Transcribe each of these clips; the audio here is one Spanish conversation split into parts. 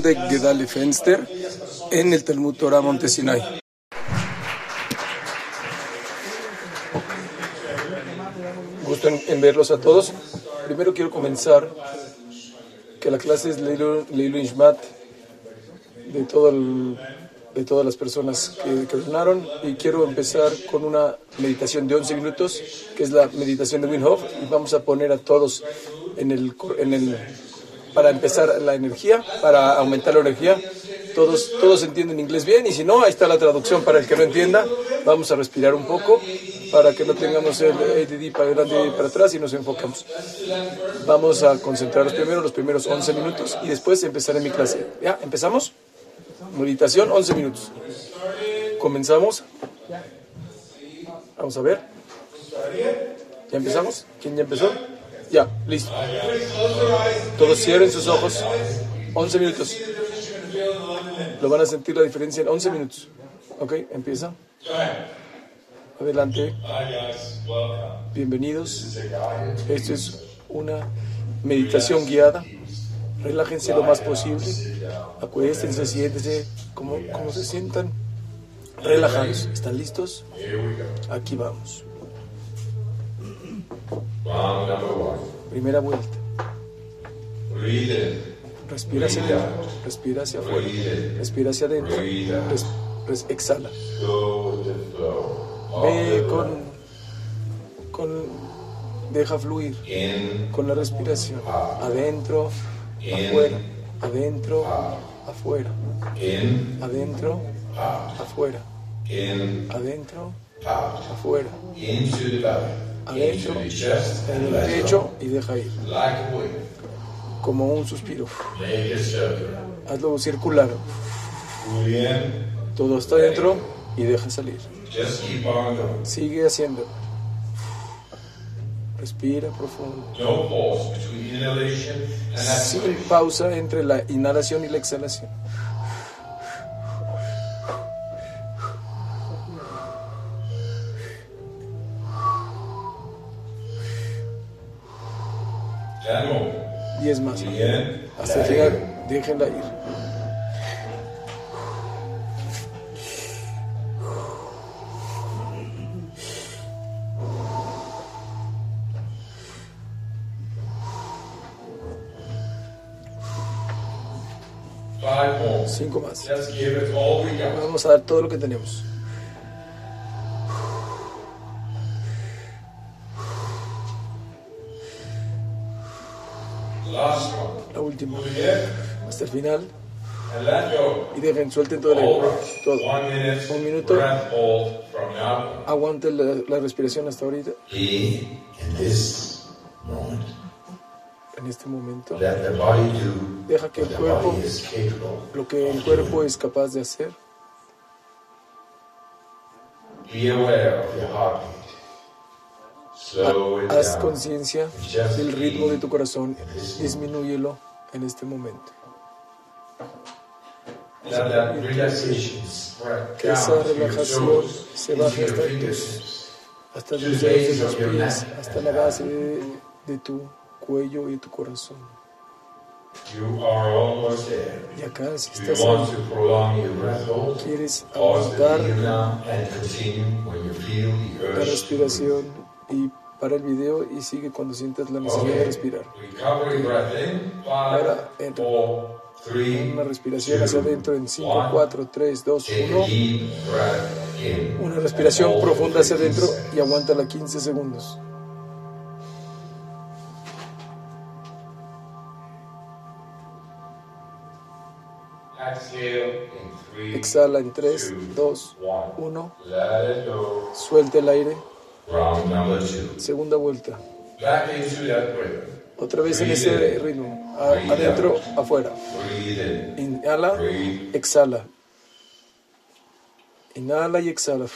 de Gedali Fenster en el Talmud Torah Montesinay. Gusto en, en verlos a todos. Primero quiero comenzar que la clase es Leilu Ishmat de, todo el- de todas las personas que, que donaron y quiero empezar con una meditación de 11 minutos que es la meditación de Wim Hof y vamos a poner a todos en el, en el para empezar la energía, para aumentar la energía. Todos, todos entienden inglés bien y si no, ahí está la traducción para el que no entienda. Vamos a respirar un poco para que no tengamos el ADD para adelante y para atrás y nos enfocamos. Vamos a concentrarnos primero los primeros 11 minutos y después empezaré mi clase. ¿Ya? ¿Empezamos? Meditación, 11 minutos. Comenzamos. Vamos a ver. ¿Ya empezamos? ¿Quién ya empezó? Ya, listo. Todos cierren sus ojos. 11 minutos. Lo van a sentir la diferencia en 11 minutos. ¿Ok? Empieza. Adelante. Bienvenidos. Esto es una meditación guiada. Relájense lo más posible. Acuéstense, siéntense como, como se sientan. Relajados. ¿Están listos? Aquí vamos. Primera vuelta. Respira hacia adentro. Respira hacia afuera. Respira hacia adentro. Res- res- exhala. Ve con, con. Deja fluir. Con la respiración. Adentro, afuera. Adentro, afuera. in, Adentro, afuera. in, Adentro, afuera. Chest en el pecho y deja ir. Como un suspiro. Hazlo circular. Todo está dentro y deja salir. Sigue haciendo. Respira profundo. Sin pausa entre la inhalación y la exhalación. 10 más. Bien. Hasta llegar, déjenla ir. Cinco más. Vamos a dar todo lo que tenemos. Última. Hasta el final. Y dejen, suelten todo el aire. Todo. Un minuto. Aguanten la, la respiración hasta ahorita. En este momento. Deja que el cuerpo, lo que el cuerpo es capaz de hacer. Be aware of your heartbeat. Slow it Haz conciencia del ritmo de tu corazón. Disminúyelo en este momento. Que esa relajación se baje hasta tus, hasta los dedos de los pies, hasta la base de, de tu cuello y tu corazón. You are almost there. Y acá, si estás ahí, quieres the la respiración y para el video y sigue cuando sientas la necesidad de respirar. Ahora entra. Una respiración hacia adentro en 5, one. 4, 3, 2, Take a 1. deep breath in. Una respiración profunda hacia 15 adentro y aguántala 15 segundos. Exhala en 3, two, 2, one. 1. Let it go. Suelta el aire. Round number two. Segunda vuelta. Back into that rhythm. Otra vez en ese ritmo. A- adentro, afuera. Breathe in. Inhala, Breathe. exhala. Inhala y exhala.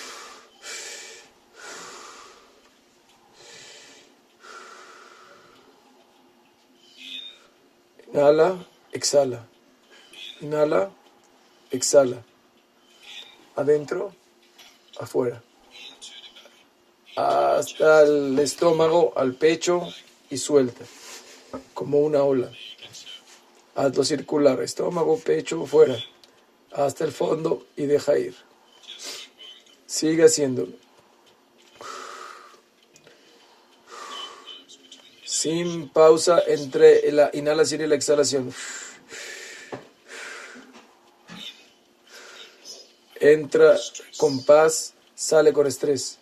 Inhala, exhala. Inhala, exhala. Adentro, afuera. Hasta el estómago, al pecho y suelta. Como una ola. Hazlo circular, estómago, pecho, fuera, hasta el fondo y deja ir. Sigue haciéndolo. Sin pausa entre la inhalación y la exhalación. Entra con paz, sale con estrés.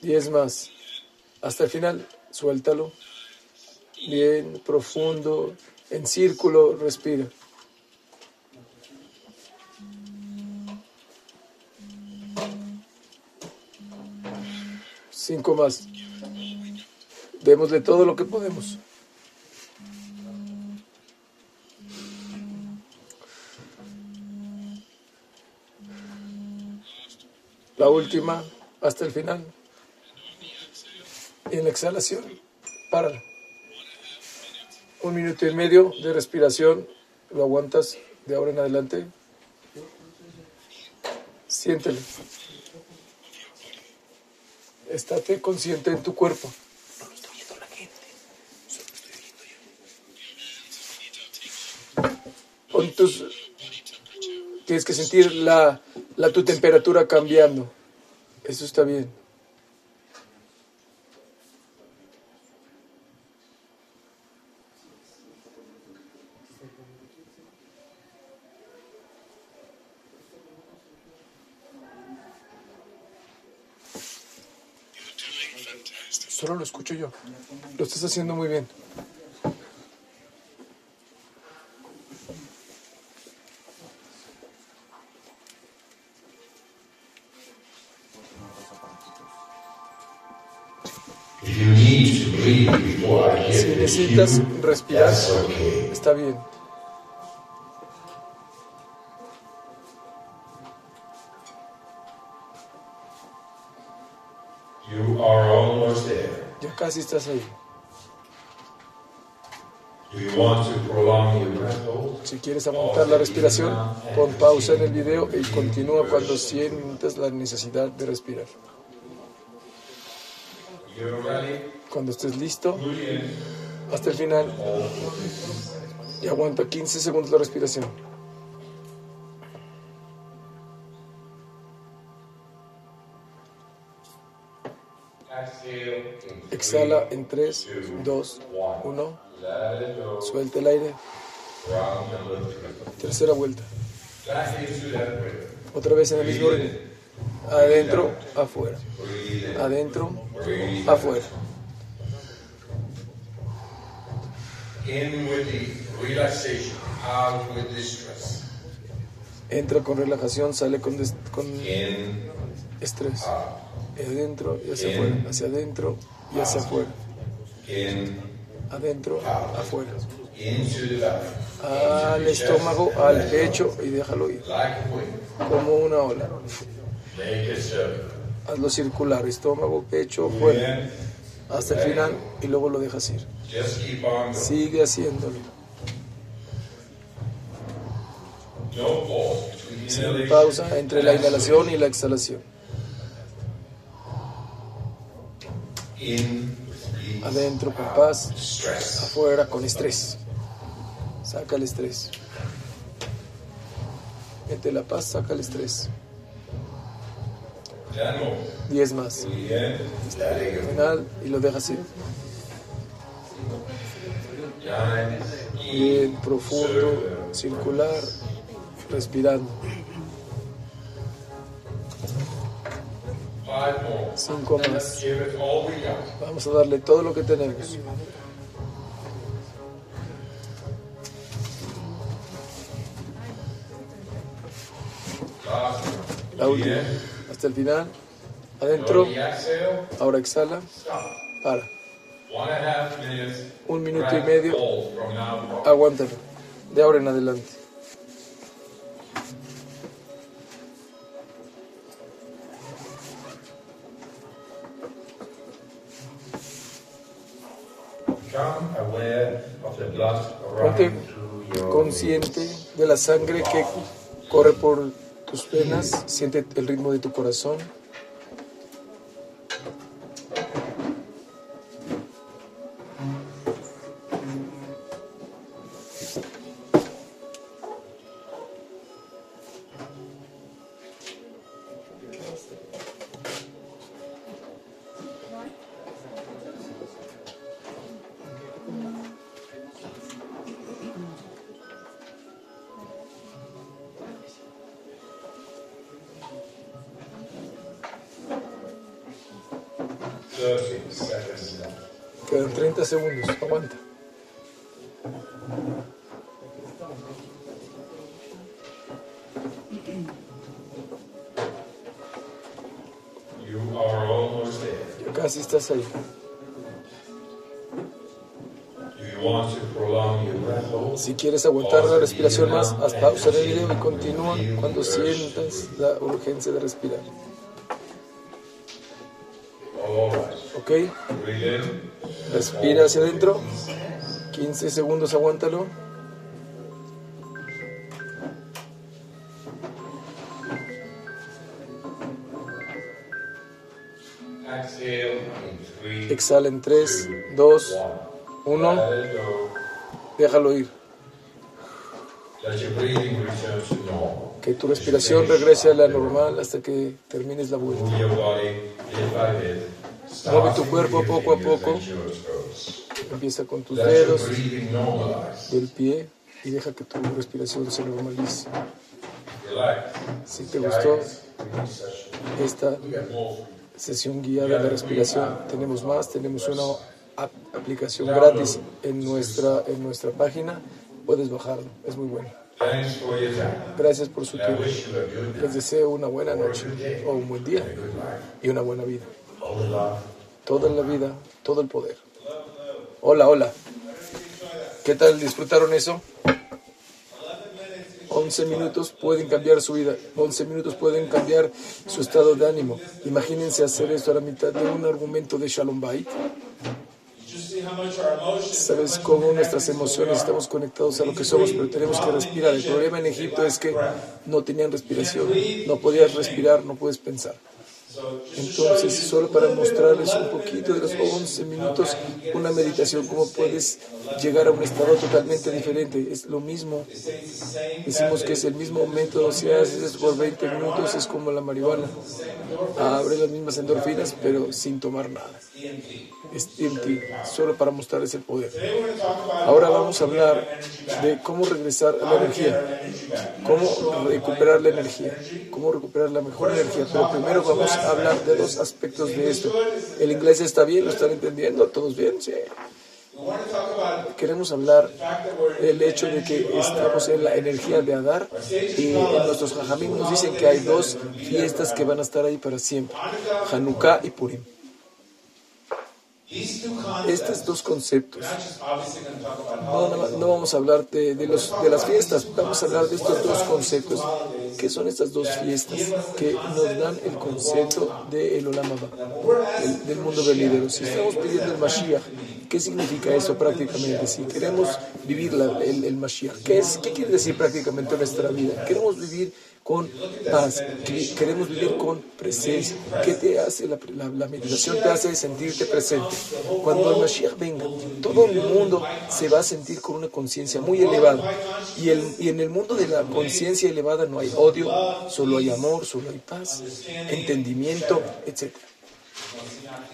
Diez más. Hasta el final, suéltalo. Bien, profundo, en círculo, respira. Cinco más. Démosle todo lo que podemos. La última, hasta el final. En la exhalación, párala. Un minuto y medio de respiración, lo aguantas de ahora en adelante. Siéntelo. Estate consciente en tu cuerpo. Pon tus, tienes que sentir la, tu temperatura cambiando. Eso está bien. Lo escucho yo. Lo estás haciendo muy bien. Si necesitas respirar, está bien. Your breath hold? Si quieres aguantar la respiración, pon pausa en el video y continúa cuando sientas la necesidad de respirar. Cuando estés listo, hasta el final Hold. y aguanta 15 segundos la respiración. Exhala en 3, 2, 1. Let it go. Suelta el aire. Tercera vuelta. Otra vez en el mismo orden. Adentro, afuera. Adentro, afuera. Entra con relajación, sale con, con estrés. Adentro y hacia afuera. Hacia adentro y hacia afuera. Adentro, afuera. Al estómago, al pecho y déjalo ir. Como una ola. Hazlo circular. Estómago, pecho, fuera. Hasta el final y luego lo dejas ir. Sigue haciéndolo. Sin pausa entre la inhalación y la exhalación. Adentro con paz, afuera con estrés. Saca el estrés. Mete la paz, saca el estrés. Diez más. Final y lo ir. Nine. Bien profundo, circular, respirando. Cinco más. Vamos a darle todo lo que tenemos. La última. Hasta el final. Adentro. Ahora exhala. Para. Un minuto y medio. Aguántalo. De ahora en adelante. Ponte consciente de la sangre que corre por tus venas. Siente el ritmo de tu corazón. Hold? Si quieres aguantar la respiración más, haz pausa en el video y continúa cuando sientas la urgencia de respirar. ¿Ok? Respira hacia adentro. 15 segundos, aguántalo. Three, Exhala en 3, 2, 1. Let it go. Déjalo ir. Que tu respiración regrese a la normal hasta que termines la vuelta. Mueve tu cuerpo poco a poco. Empieza con tus dedos del pie y deja que tu respiración se normalice. Si te gustó esta Sesión guiada de respiración, tenemos más, tenemos una ap- aplicación gratis en nuestra, en nuestra página. Puedes bajarlo, es muy bueno. Gracias por su tiempo. Les deseo una buena noche o un buen día y una buena vida. Toda la vida, todo el poder. Hola, hola. ¿Qué tal? ¿Disfrutaron eso? 11 minutos pueden cambiar su vida. 11 minutos pueden cambiar su estado de ánimo. Imagínense hacer esto a la mitad de un argumento de Shalom Bait. Sabes cómo nuestras emociones estamos conectados a lo que somos, pero tenemos que respirar. El problema en Egipto es que no tenían respiración. No podías respirar, no puedes pensar. Entonces, solo para mostrarles un poquito de los 11 minutos, una meditación, cómo puedes llegar a un estado totalmente diferente. Es lo mismo. Decimos que es el mismo método. Si haces por 20 minutos, es como la marihuana. Abre las mismas endorfinas, pero sin tomar nada. Es solo para mostrarles el poder. Ahora vamos a hablar de cómo regresar a la energía, cómo recuperar la energía, cómo recuperar la mejor energía. Pero primero vamos a hablar de dos aspectos de esto. ¿El inglés está bien? ¿Lo están entendiendo? ¿Todos bien? Sí. Queremos hablar del hecho de que estamos en la energía de Adar y en nuestros jajamim nos dicen que hay dos fiestas que van a estar ahí para siempre, Hanukkah y Purim. Estos dos conceptos, no, no, vamos a hablar de, de los, de las fiestas, vamos a hablar de estos dos conceptos. ¿Qué son estas dos fiestas que nos dan el concepto del Olam Abba, del, del mundo venidero? Si estamos pidiendo el Mashiach, ¿qué significa eso prácticamente? Si queremos vivir el, el Mashiach, ¿qué, es, ¿qué quiere decir prácticamente nuestra vida? Queremos vivir con paz, que- queremos vivir con presencia. ¿Qué te hace la, la, la meditación? Te hace sentirte presente. Cuando el Mashiach venga, todo el mundo se va a sentir con una conciencia muy elevada. Y, el, y en el mundo de la conciencia elevada no hay odio, solo hay amor, solo hay paz, entendimiento, etc.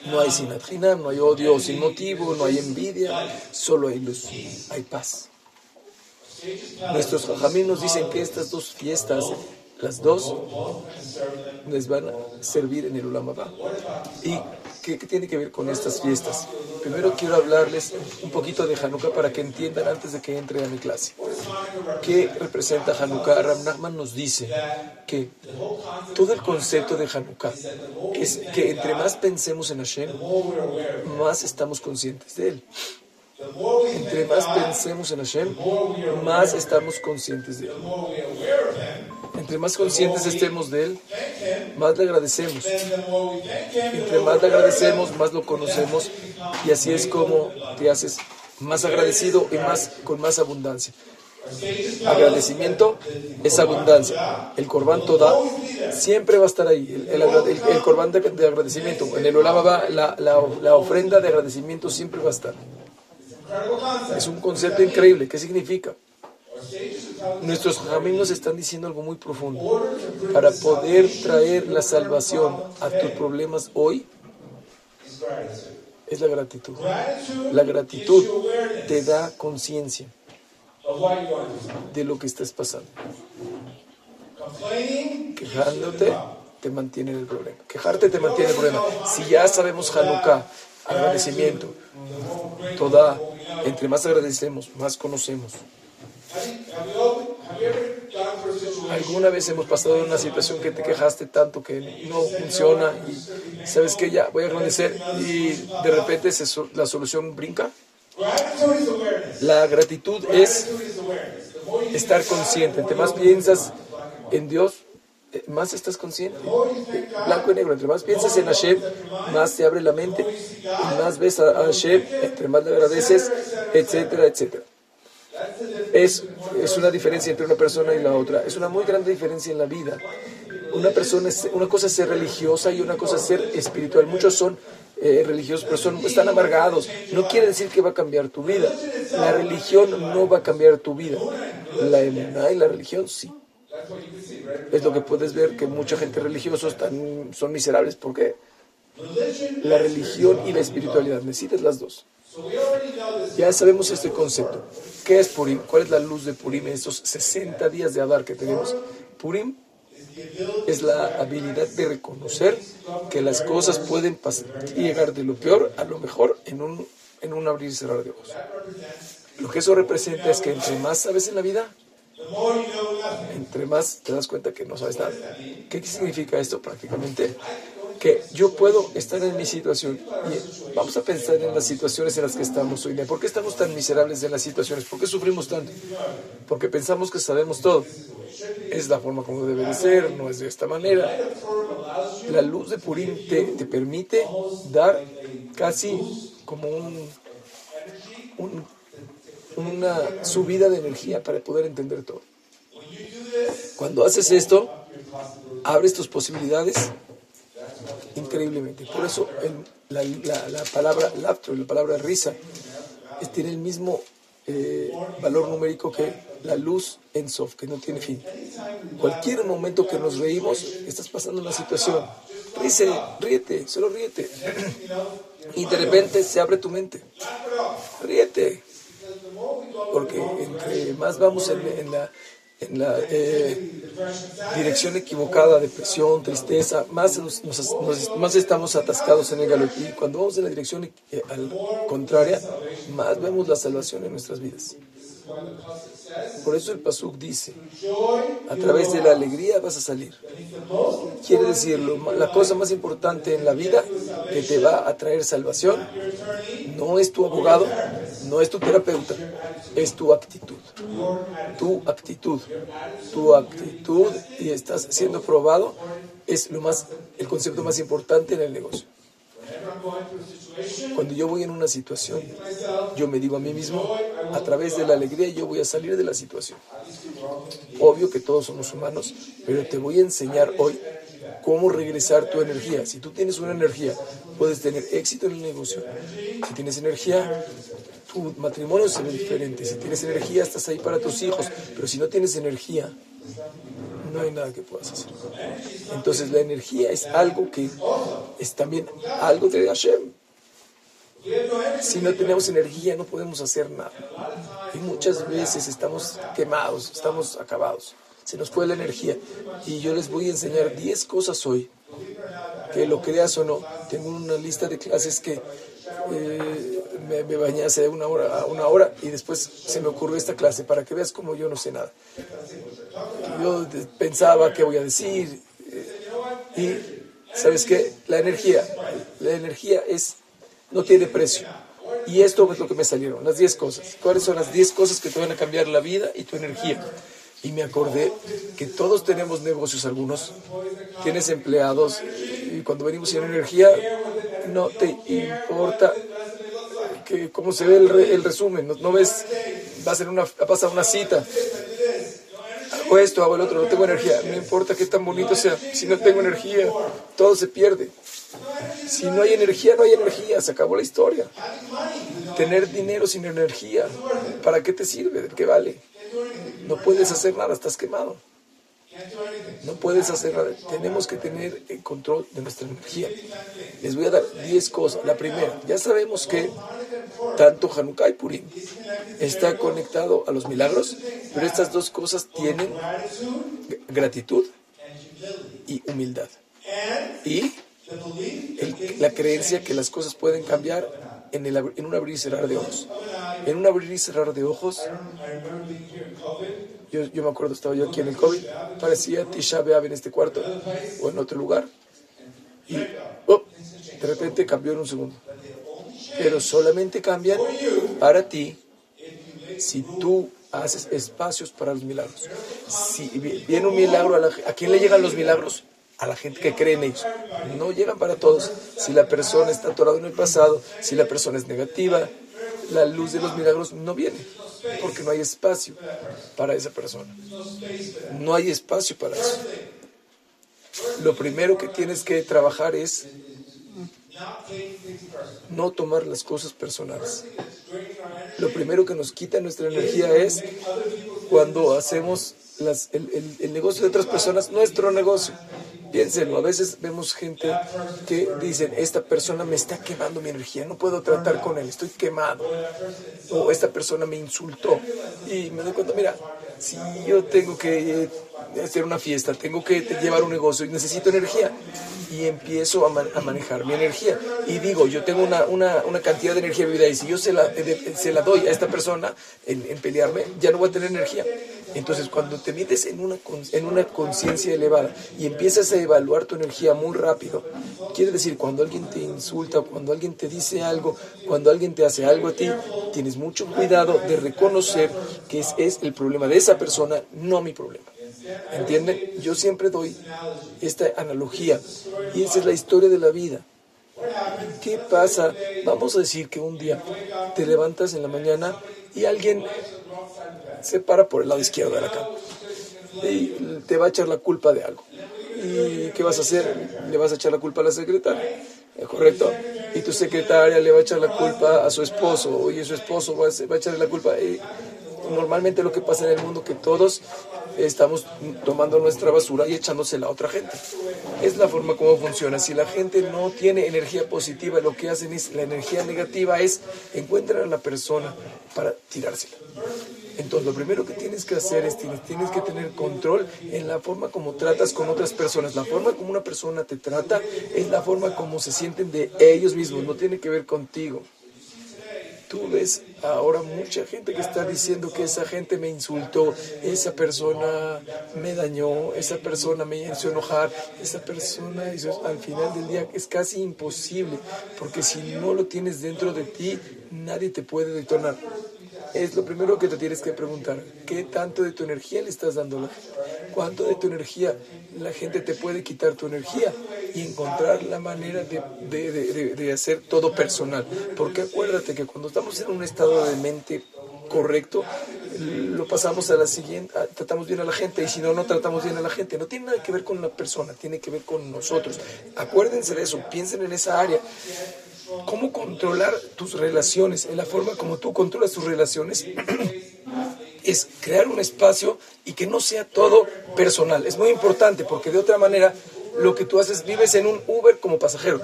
No hay sinatjina, no hay odio sin motivo, no hay envidia, solo hay luz, hay paz. Nuestros jajamín nos dicen que estas dos fiestas, las dos, les van a servir en el Ulam Abba. ¿Y qué, tiene que ver con estas fiestas? Primero quiero hablarles un poquito de Hanukkah para que entiendan antes de que entre a mi clase. ¿Qué representa Hanukkah? Ram Nachman nos dice que todo el concepto de Hanukkah es que entre más pensemos en Hashem, más estamos conscientes de Él. Entre más pensemos en Hashem, más estamos conscientes de Él. Entre más conscientes estemos de Él, más le agradecemos. Entre más le agradecemos, más lo conocemos y así es como te haces más agradecido y más con más abundancia. Agradecimiento es abundancia. El corbán toda siempre va a estar ahí. El, corbán de, de agradecimiento. En el Olama va, la, la, la ofrenda de agradecimiento siempre va a estar. Es un concepto increíble. ¿Qué significa? Nuestros caminos están diciendo algo muy profundo. Para poder traer la salvación a tus problemas hoy, es la gratitud. La gratitud te da conciencia de lo que estás pasando. Quejándote, te mantiene en el problema. Quejarte te mantiene en el problema. Si ya sabemos Hanukkah, agradecimiento, toda, entre más agradecemos, más conocemos. ¿Alguna vez hemos pasado una situación que te quejaste tanto que no funciona y sabes que ya voy a agradecer y de repente la solución brinca? La gratitud es estar consciente. Entre más piensas en Dios, eh, más estás consciente. Blanco y negro. Entre más piensas en Hashem, más te abre la mente y más ves a Hashem, entre más le agradeces, etcétera, etcétera. Es, es una diferencia entre una persona y la otra. Es una muy grande diferencia en la vida. Una, persona es, una cosa es ser religiosa y una cosa es ser espiritual. Muchos son eh, religiosos, pero son, están amargados. No quiere decir que va a cambiar tu vida. La religión no va a cambiar tu vida. La emuná y la religión sí. Es lo que puedes ver que mucha gente religiosa están, son miserables porque la religión y la espiritualidad necesitas las dos. Ya sabemos este concepto. ¿Qué es Purim? ¿Cuál es la luz de Purim en estos 60 días de Adar que tenemos? Purim es la habilidad de reconocer que las cosas pueden llegar de lo peor a lo mejor en un, en un abrir y cerrar de ojos. Lo que eso representa es que entre más sabes en la vida, entre más te das cuenta que no sabes nada. ¿Qué significa esto prácticamente? Que yo puedo estar en mi situación y vamos a pensar en las situaciones en las que estamos hoy día. ¿Por qué estamos tan miserables en las situaciones? ¿Por qué sufrimos tanto? Porque pensamos que sabemos todo es la forma como debe de ser, no es de esta manera. La luz de Purim te, te permite dar casi como un, una subida de energía para poder entender todo. Cuando haces esto, abres tus posibilidades increíblemente. Por eso la, la, palabra laughter, la palabra risa, tiene el mismo eh, valor numérico que la luz en Sof, que no tiene fin. Cualquier momento que nos reímos, estás pasando una situación. Ríese, ríete, solo ríete. Y de repente se abre tu mente. Ríete. Porque entre más vamos en la en la eh, dirección equivocada, depresión, tristeza, más, más estamos atascados en el galopín. Cuando vamos en la dirección eh, contraria, más vemos la salvación en nuestras vidas. Por eso el Pasuk dice, a través de la alegría vas a salir. Quiere decir, la cosa más importante en la vida que te va a traer salvación no es tu abogado, no es tu terapeuta, es tu actitud. Tu actitud. Tu actitud y estás siendo probado es lo más, el concepto más importante en el negocio. Cuando yo voy en una situación, yo me digo a mí mismo, a través de la alegría yo voy a salir de la situación. Obvio que todos somos humanos, pero te voy a enseñar hoy cómo regresar tu energía. Si tú tienes una energía, puedes tener éxito en el negocio. Si tienes energía, tu matrimonio se ve diferente. Si tienes energía, estás ahí para tus hijos. Pero si no tienes energía, no hay nada que puedas hacer. Entonces la energía es algo que es también algo de Hashem. Si no tenemos energía no podemos hacer nada. Y muchas veces estamos quemados, estamos acabados. Se nos fue la energía. Y yo les voy a enseñar 10 cosas hoy, que lo creas o no. Tengo una lista de clases que eh, me, me, bañé hace una hora, una hora y después se me ocurrió esta clase para que veas como yo no sé nada. Yo pensaba qué voy a decir y sabes qué, la energía, la energía es no tiene precio. Y esto es lo que me salieron, las 10 cosas. ¿Cuáles son las 10 cosas que te van a cambiar la vida y tu energía? Y me acordé que todos tenemos negocios, algunos tienes empleados y cuando venimos sin energía no te importa que, cómo se ve el, resumen, no, ves, vas, en una, vas a una cita, hago esto, hago el otro, no tengo energía, no importa qué tan bonito sea, si no tengo energía, todo se pierde. Si no hay energía, no hay energía, se acabó la historia. Tener dinero sin energía, ¿para qué te sirve? ¿De qué vale? No puedes hacer nada, estás quemado. No puedes hacer nada. Tenemos que tener el control de nuestra energía. Les voy a dar 10 cosas. La primera, ya sabemos que tanto Hanukkah y Purim está conectado a los milagros, pero estas dos cosas tienen gratitud y humildad. Y la creencia que las cosas pueden cambiar en un abrir y cerrar de ojos. En un abrir y cerrar de ojos, yo, yo me acuerdo, estaba yo aquí en el COVID, parecía Tisha B'Av en este cuarto o en otro lugar. Y oh, de repente cambió en un segundo. Pero solamente cambian para ti si tú haces espacios para los milagros. Si vi- viene un milagro, a, la- ¿a quién le llegan los milagros? A la gente que cree en ellos. No llegan para todos. Si la persona está atorada en el pasado, si la persona es negativa, la luz de los milagros no viene, porque no hay espacio para esa persona. No hay espacio para eso. Lo primero que tienes que trabajar es no tomar las cosas personales. Lo primero que nos quita nuestra energía es cuando hacemos el negocio de otras personas nuestro negocio. Piénsenlo, a veces vemos gente que dicen, esta persona me está quemando mi energía, no puedo tratar con él, estoy quemado. O esta persona me insultó. Y me doy cuenta, mira, si yo tengo que eh, hacer una fiesta, tengo que llevar un negocio y necesito energía. Y empiezo a, man- a manejar mi energía. Y digo, yo tengo una, una, una cantidad de energía vivida y si yo se la, de- se la doy a esta persona en, en pelearme, ya no voy a tener energía. Entonces, cuando te metes en una, en una conciencia elevada y empiezas a evaluar tu energía muy rápido, quiere decir, cuando alguien te insulta, cuando alguien te dice algo, cuando alguien te hace algo a ti, tienes mucho cuidado de reconocer que es, es el problema de esa persona, no mi problema. ¿Entienden? Yo siempre doy esta analogía y esa es la historia de la vida. ¿Qué pasa? Vamos a decir que un día te levantas en la mañana y alguien se para por el lado izquierdo de la cama y te va a echar la culpa de algo. ¿Y qué vas a hacer? Le vas a echar la culpa a la secretaria, ¿es correcto? Y tu secretaria le va a echar la culpa a su esposo, y su esposo va a echarle la culpa. Y normalmente lo que pasa en el mundo que todos estamos tomando nuestra basura y echándosela a otra gente. Es la forma como funciona. Si la gente no tiene energía positiva, lo que hacen es la energía negativa es encuentran a la persona para tirársela. Entonces, lo primero que tienes que hacer es tienes, tienes que tener control en la forma como tratas con otras personas. La forma como una persona te trata es la forma como se sienten de ellos mismos, no tiene que ver contigo. Tú ves ahora mucha gente que está diciendo que esa gente me insultó, esa persona me dañó, esa persona me hizo enojar, esa persona hizo... Al final del día es casi imposible, porque si no lo tienes dentro de ti, nadie te puede detonar. Es lo primero que te tienes que preguntar. ¿Qué tanto de tu energía le estás dando a la gente? ¿Cuánto de tu energía la gente te puede quitar tu energía? Y encontrar la manera de, de, de, de- hacer todo personal. Porque acuérdate que cuando estamos en un estado de mente correcto, lo pasamos a la siguiente, tratamos bien a la gente y si no, no tratamos bien a la gente. No tiene nada que ver con la persona, tiene que ver con nosotros. Acuérdense de eso, piensen en esa área cómo controlar tus relaciones, en la forma como tú controlas tus relaciones, es crear un espacio y que no sea todo personal. Es muy importante porque de otra manera lo que tú haces, vives en un Uber como pasajero.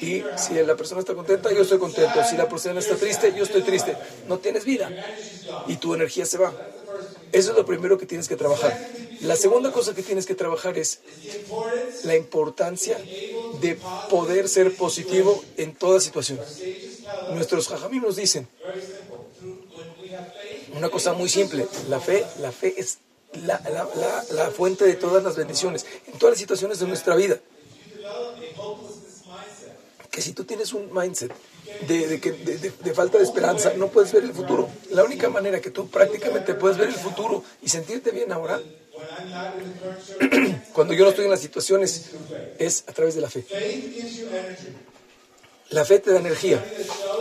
Y si la persona está contenta, yo estoy contento. Si la persona está triste, yo estoy triste. No tienes vida y tu energía se va. Eso es lo primero que tienes que trabajar. La segunda cosa que tienes que trabajar es la importancia de poder ser positivo en toda situación. Nuestros jajamim nos dicen una cosa muy simple, la fe, la fe es la, la- la- fuente de todas las bendiciones en todas las situaciones de nuestra vida. Que si tú tienes un mindset de, de- de- de falta de esperanza, no puedes ver el futuro. La única manera que tú prácticamente puedes ver el futuro y sentirte bien ahora, cuando yo no estoy en las situaciones, es a través de la fe. La fe te da energía.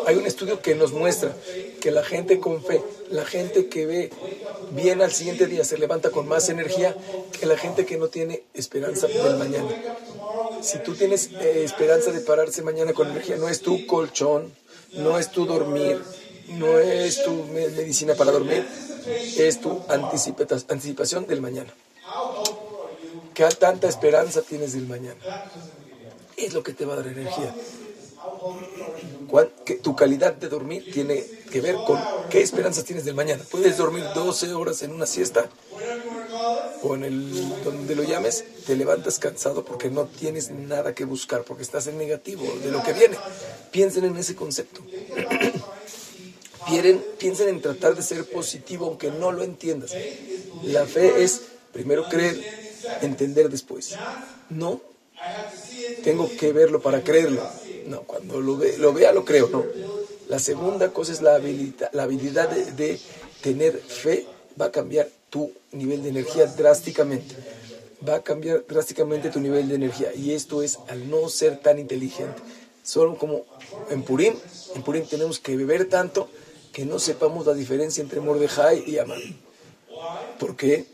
Hay un estudio que nos muestra que la gente con fe, la gente que ve bien al siguiente día, se levanta con más energía que la gente que no tiene esperanza del mañana. Si tú tienes eh, esperanza de pararse mañana con energía, no es tu colchón, no es tu dormir, no es tu me- medicina para dormir, es tu anticipa- anticipación del mañana. ¿Qué tanta esperanza tienes del mañana? Es lo que te va a dar energía. Tu calidad de dormir tiene que ver con qué esperanzas tienes del mañana. Puedes dormir 12 horas en una siesta o en el donde lo llames, te levantas cansado porque no tienes nada que buscar, porque estás en negativo de lo que viene. Piensen en ese concepto. piensen en tratar de ser positivo aunque no lo entiendas. La fe es primero creer, entender después. No tengo que verlo para creerlo. No, cuando lo, ve, lo vea lo creo, no. La segunda cosa es la habilidad, la habilidad de tener fe va a cambiar tu nivel de energía drásticamente. Va a cambiar drásticamente tu nivel de energía. Y esto es al no ser tan inteligente. Solo como en Purim, en Purim tenemos que beber tanto que no sepamos la diferencia entre Mordejai y Amán. ¿Por qué?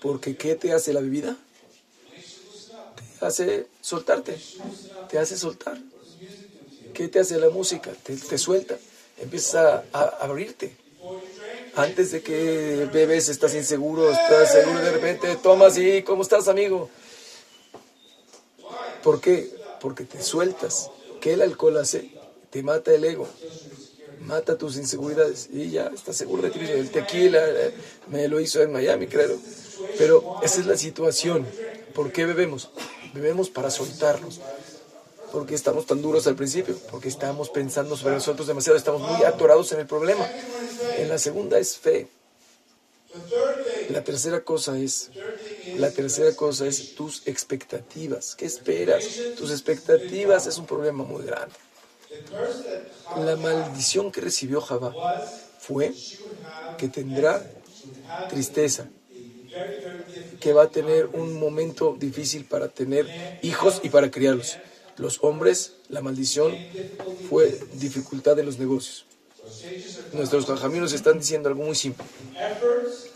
Porque ¿qué te hace la bebida? Te hace soltarte, te hace soltar. ¿Qué te hace la música? Te, suelta, empiezas a abrirte antes de que bebes, estás inseguro, estás seguro, de repente tomas y ¿cómo estás, amigo? ¿Por qué? Porque te sueltas. ¿Qué el alcohol hace? Te mata el ego, mata tus inseguridades y ya estás seguro de ti. El tequila eh, me lo hizo en Miami, creo. Pero esa es la situación. ¿Por qué bebemos? Bebemos para soltarnos. Porque estamos tan duros al principio, porque estamos pensando sobre nosotros demasiado, estamos muy atorados en el problema. En la segunda es fe. La tercera cosa es, la tercera cosa es tus expectativas. ¿Qué esperas? Tus expectativas es un problema muy grande. La maldición que recibió Jabá fue que tendrá tristeza, que va a tener un momento difícil para tener hijos y para criarlos. Los hombres, la maldición fue dificultad en los negocios. Nuestros caminos están diciendo algo muy simple.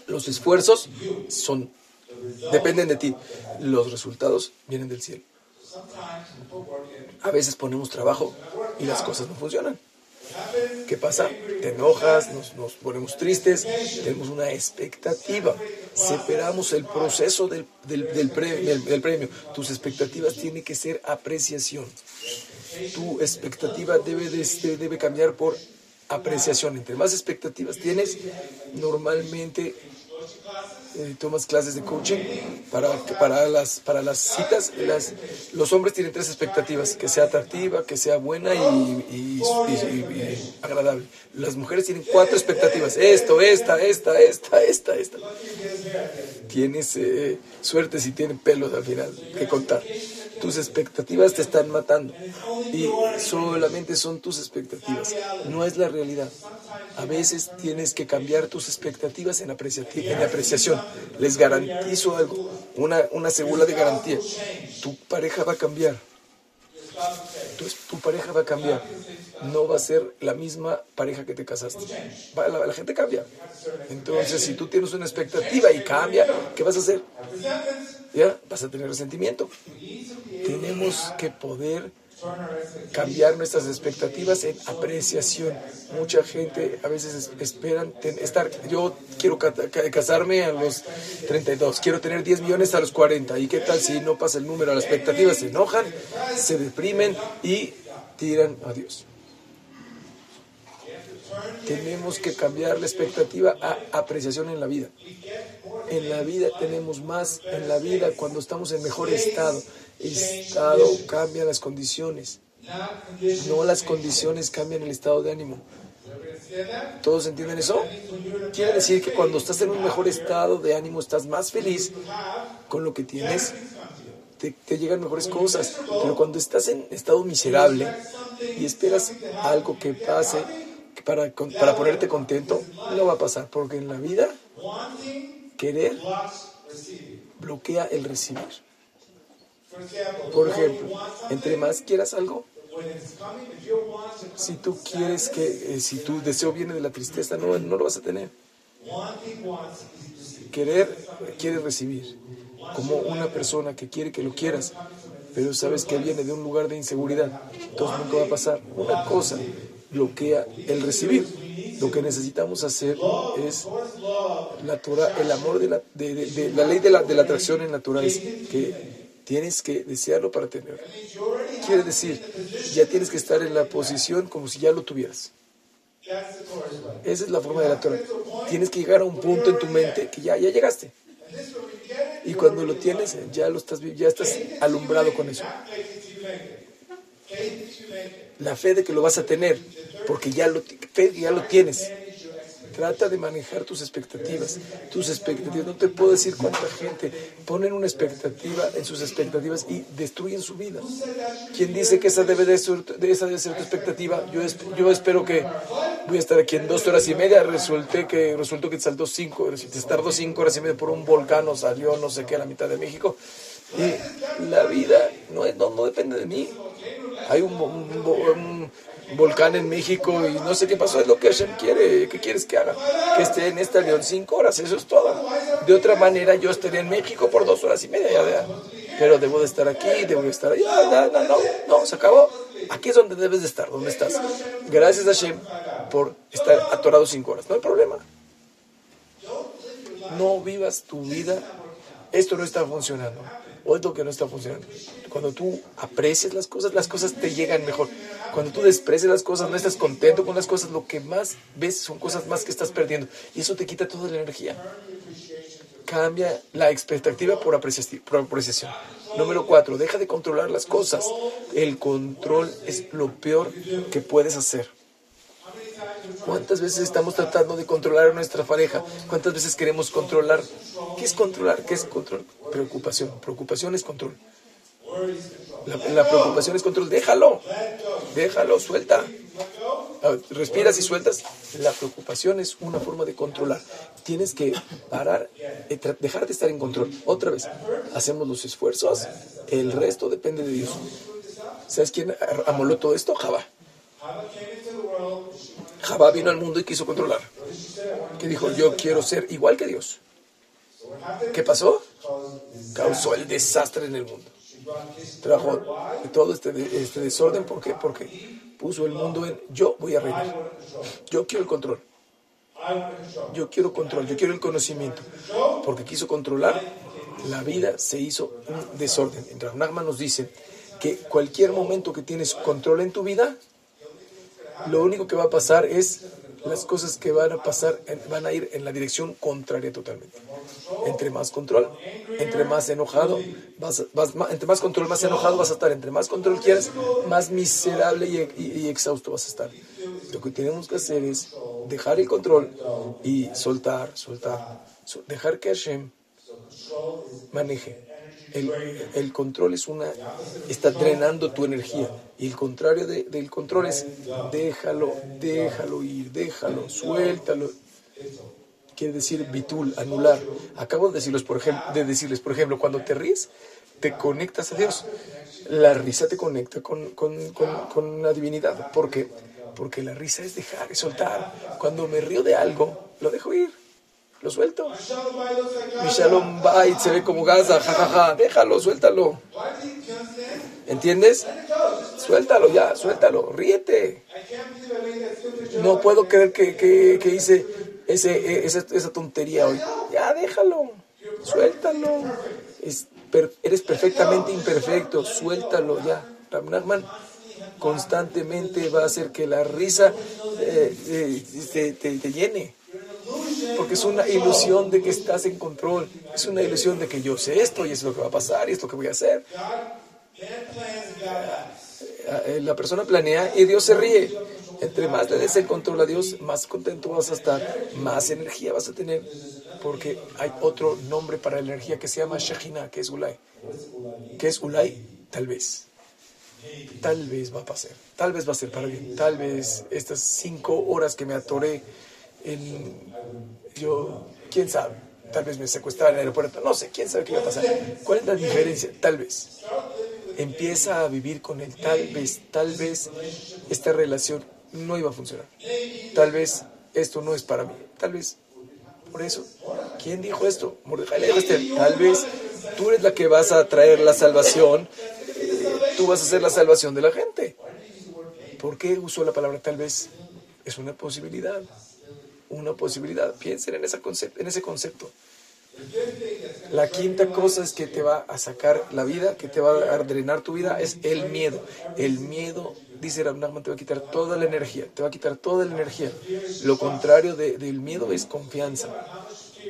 Los esfuerzos son, dependen de ti. Los resultados vienen del cielo. A veces ponemos trabajo y las cosas no funcionan. ¿Qué pasa? Te enojas, nos, ponemos tristes, tenemos una expectativa. Separamos el proceso del, del, premio, Tus expectativas tienen que ser apreciación. Tu expectativa debe, de, debe cambiar por apreciación. Entre más expectativas tienes, normalmente eh, tomas clases de coaching para, para, las, para las citas. Los hombres tienen tres expectativas, que sea atractiva, que sea buena y, agradable. Las mujeres tienen cuatro expectativas, esto, esta, esta, esta, esta, esta. Tienes eh, suerte si tienen pelos al final que contar. Tus expectativas te están matando y solamente son tus expectativas, no es la realidad. A veces tienes que cambiar tus expectativas en, apreciación. Les garantizo algo, una, una de garantía. Tu pareja va a cambiar. Tu, pareja va a cambiar. No va a ser la misma pareja que te casaste. la, la, gente cambia. Entonces, si tú tienes una expectativa y cambia, ¿qué vas a hacer? ¿Ya? Vas a tener resentimiento. Tenemos que poder cambiar nuestras expectativas en apreciación. Mucha gente a veces esperan estar, yo quiero casarme a los 32, quiero tener 10 millones a los 40, ¿y qué tal si no pasa el número? Las expectativas se enojan, se deprimen y tiran a Dios. Tenemos que cambiar la expectativa a apreciación en la vida. En la vida tenemos más, en la vida cuando estamos en mejor estado estado cambia las condiciones. No las condiciones cambian el estado de ánimo. ¿Todos entienden eso? Quiere decir que cuando estás en un mejor estado de ánimo, estás más feliz con lo que tienes, te, llegan mejores cosas. Pero cuando estás en estado miserable y esperas algo que pase para, para ponerte contento, no va a pasar. Porque en la vida, querer bloquea el recibir. Por ejemplo, entre más quieras algo, si tú quieres que, eh, si tu deseo viene de la tristeza, no, no lo vas a tener. Querer quiere recibir, como una persona que quiere que lo quieras, pero sabes que viene de un lugar de inseguridad, entonces nunca va a pasar. Una cosa bloquea el recibir. Lo que necesitamos hacer es la el amor de la, de, la ley de la, de la atracción en naturaleza, que Tienes que desearlo para tenerlo. Quiere decir, ya tienes que estar en la posición como si ya lo tuvieras. Esa es la forma de la Torah. Tienes que llegar a un punto en tu mente que ya, ya llegaste. Y cuando lo tienes, ya, lo estás, ya estás alumbrado con eso. La fe de que lo vas a tener, porque ya lo, ya lo tienes. Trata de manejar tus expectativas. Tus expectativas. No te puedo decir cuánta gente ponen una expectativa en sus expectativas y destruyen su vida. ¿Quién dice que esa debe, de ser, esa debe ser tu expectativa? Yo, espero que voy a estar aquí en dos horas y media. Resulté que, resultó que saltó cinco. Si te tardó cinco horas y media por un volcán o salió no sé qué a la mitad de México. Y la vida no, no, no depende de mí. Hay un volcán en México y no sé qué pasó, es lo que Hashem quiere. ¿Qué quieres que haga? Que esté en esta león cinco horas, eso es todo. De otra manera, yo estaría en México por dos horas y media, ya, Pero debo de estar aquí, debo de estar allá, no, no, no, se acabó. Aquí es donde debes de estar, donde estás. Gracias a Hashem por estar atorado cinco horas, no hay problema. No vivas tu vida, esto no está funcionando o es lo que no está funcionando. Cuando tú aprecias las cosas, las cosas te llegan mejor. Cuando tú desprecias las cosas, no estás contento con las cosas, lo que más ves son cosas más que estás perdiendo. Y eso te quita toda la energía. Cambia la expectativa por apreciación. Número cuatro, deja de controlar las cosas. El control es lo peor que puedes hacer. ¿Cuántas veces estamos tratando de controlar a nuestra pareja? ¿Cuántas veces queremos controlar? ¿Qué es controlar? ¿Qué es control? Preocupación. Preocupación es control. La, preocupación es control. Déjalo. Déjalo, suelta. Respiras y sueltas. La preocupación es una forma de controlar. Tienes que parar, eh, dejar de estar en control. Otra vez, hacemos los esfuerzos. El resto depende de Dios. ¿Sabes quién amoló todo esto? Java. Jabá vino al mundo y quiso controlar. Que dijo, yo quiero ser igual que Dios. ¿Qué pasó? Causó el desastre en el mundo. Trajo todo este, este desorden. ¿Por qué? Porque puso el mundo en yo voy a reinar. Yo quiero el control. Yo quiero control, yo quiero el conocimiento. Porque quiso controlar, la vida se hizo un desorden. En nos dice que cualquier momento que tienes control en tu vida, lo único que va a pasar es las cosas que van a pasar van a ir en la dirección contraria totalmente. Entre más control, entre más enojado, vas, entre más control, más enojado vas a estar. Entre más control quieras, más miserable y, exhausto vas a estar. Lo que tenemos que hacer es dejar el control y soltar, soltar, dejar que Hashem maneje el, control es una, está drenando tu energía. Y el contrario del control es déjalo, déjalo ir, déjalo, suéltalo. Quiere decir bitul, anular. Acabo de decirles, por ejemplo, de decirles, por ejemplo, cuando te ríes, te conectas a Dios. La risa te conecta con, con, con, la divinidad. ¿Por qué? Porque la risa es dejar, es soltar. Cuando me río de algo, lo dejo ir lo suelto. Mi Shalom Bait se ve como Gaza, jajaja, déjalo, suéltalo. ¿Entiendes? Suéltalo ya, suéltalo, ríete. No puedo creer que, que, hice ese, esa, esa, tontería hoy. Ya, déjalo, suéltalo. eres perfectamente imperfecto, suéltalo ya. Ram constantemente va a hacer que la risa eh, eh, te llene porque es una ilusión de que estás en control, es una ilusión de que yo sé esto y es lo que va a pasar y es lo que voy a hacer. Eh, la persona planea y Dios se ríe. Entre más le des el control a Dios, más contento vas a estar, más energía vas a tener, porque hay otro nombre para la energía que se llama Shekhinah, que es Ulay. ¿Qué es Ulay? Tal vez. Tal vez va a pasar, tal vez va a ser para bien, tal vez estas cinco horas que me atoré yo, quién sabe, tal vez me secuestraran en el aeropuerto, no sé, quién sabe qué va a pasar. ¿Cuál es la diferencia? Tal vez. Empieza a vivir con él, tal vez, tal vez esta relación no iba a funcionar. Tal vez esto no es para mí, tal vez. Por eso, ¿quién dijo esto? Tal vez tú eres la que vas a traer la salvación, tú vas a ser la salvación de la gente. ¿Por qué usó la palabra tal vez? Es una posibilidad una posibilidad. Piensen en, ese concepto, en ese concepto. La quinta cosa es que te va a sacar la vida, que te va a drenar tu vida, es el miedo. El miedo, dice Rab te va a quitar toda la energía, te va a quitar toda la energía. Lo contrario del miedo es confianza.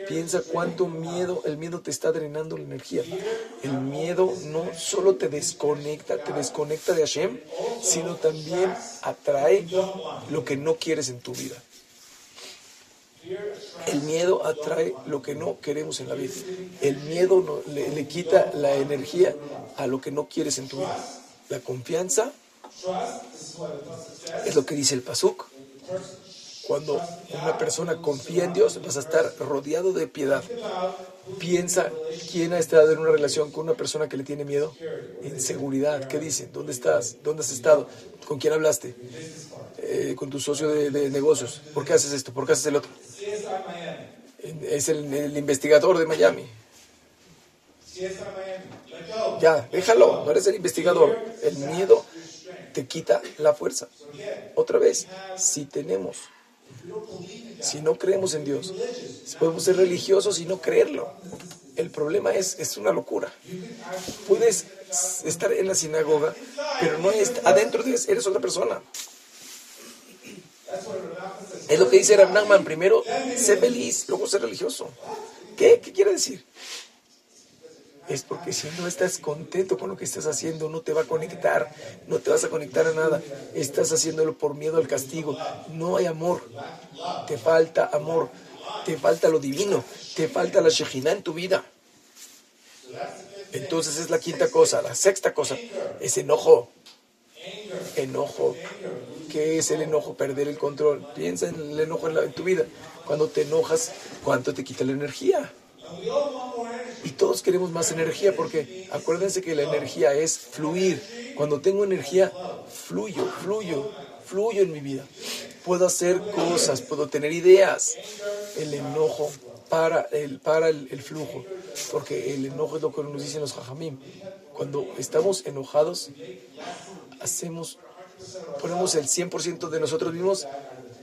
Piensa cuánto miedo, el miedo te está drenando la energía. El miedo no solo te desconecta, te desconecta de Hashem, sino también atrae lo que no quieres en tu vida. El miedo atrae lo que no queremos en la vida. El miedo le, le, quita la energía a lo que no quieres en tu vida. La confianza es lo que dice el Pasuk. Cuando una persona confía en Dios, vas a estar rodeado de piedad. Piensa quién ha estado en una relación con una persona que le tiene miedo. Inseguridad. ¿Qué dicen? ¿Dónde estás? ¿Dónde has estado? ¿Con quién hablaste? Eh, con tu socio de, negocios. ¿Por qué haces esto? ¿Por qué haces el otro? Es el, el investigador de Miami. Ya, déjalo, no eres el investigador. El miedo te quita la fuerza. Otra vez, si tenemos, si no creemos en Dios, podemos ser religiosos y no creerlo. El problema es, es una locura. Puedes estar en la sinagoga, pero no es, adentro de eres otra persona. Es lo que dice Rav Primero, sé feliz, luego sé religioso. ¿Qué? ¿Qué quiere decir? Es porque si no estás contento con lo que estás haciendo, no te va a conectar, no te vas a conectar a nada. Estás haciéndolo por miedo al castigo. No hay amor. Te falta amor. Te falta lo divino. Te falta la Shejina en tu vida. Entonces es la quinta cosa. La sexta cosa es enojo. Enojo. ¿Qué es el enojo? Perder el control. Piensa en el enojo en, en tu vida. Cuando te enojas, ¿cuánto te quita la energía? Y todos queremos más energía porque acuérdense que la energía es fluir. Cuando tengo energía, fluyo, fluyo, fluyo en mi vida. Puedo hacer cosas, puedo tener ideas. El enojo para el, para el, flujo, porque el enojo es lo que nos dicen los jajamim. Cuando estamos enojados, hacemos, ponemos el 100% de nosotros mismos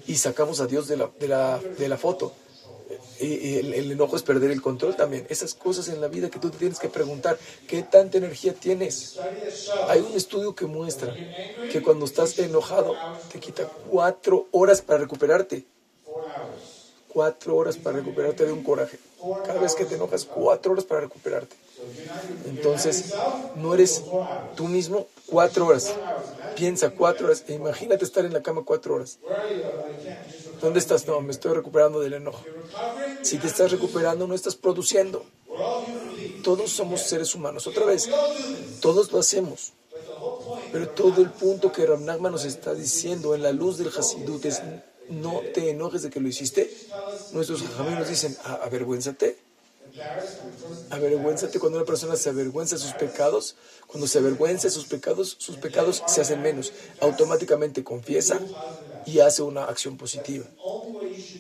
y sacamos a Dios de la, de la, de la foto y el, enojo es perder el control también. Esas cosas en la vida que tú te tienes que preguntar, ¿qué tanta energía tienes? Hay un estudio que muestra que cuando estás enojado te quita cuatro horas para recuperarte. Cuatro horas para recuperarte de un coraje. Cada vez que te enojas, cuatro horas para recuperarte. Entonces, no eres tú mismo cuatro horas. Piensa cuatro horas e imagínate estar en la cama cuatro horas. ¿Dónde estás? No, me estoy recuperando del enojo. Si te estás recuperando, no estás produciendo. Todos somos seres humanos. Otra vez, todos lo hacemos. Pero todo el punto que Ramnagma nos está diciendo en la luz del Hasidut es no te enojes de que lo hiciste. Nuestros amigos nos dicen, avergüénzate. Avergüénzate cuando una persona se avergüenza de sus pecados. Cuando se avergüenza de sus pecados, sus pecados se hacen menos. Automáticamente confiesa y hace una acción positiva.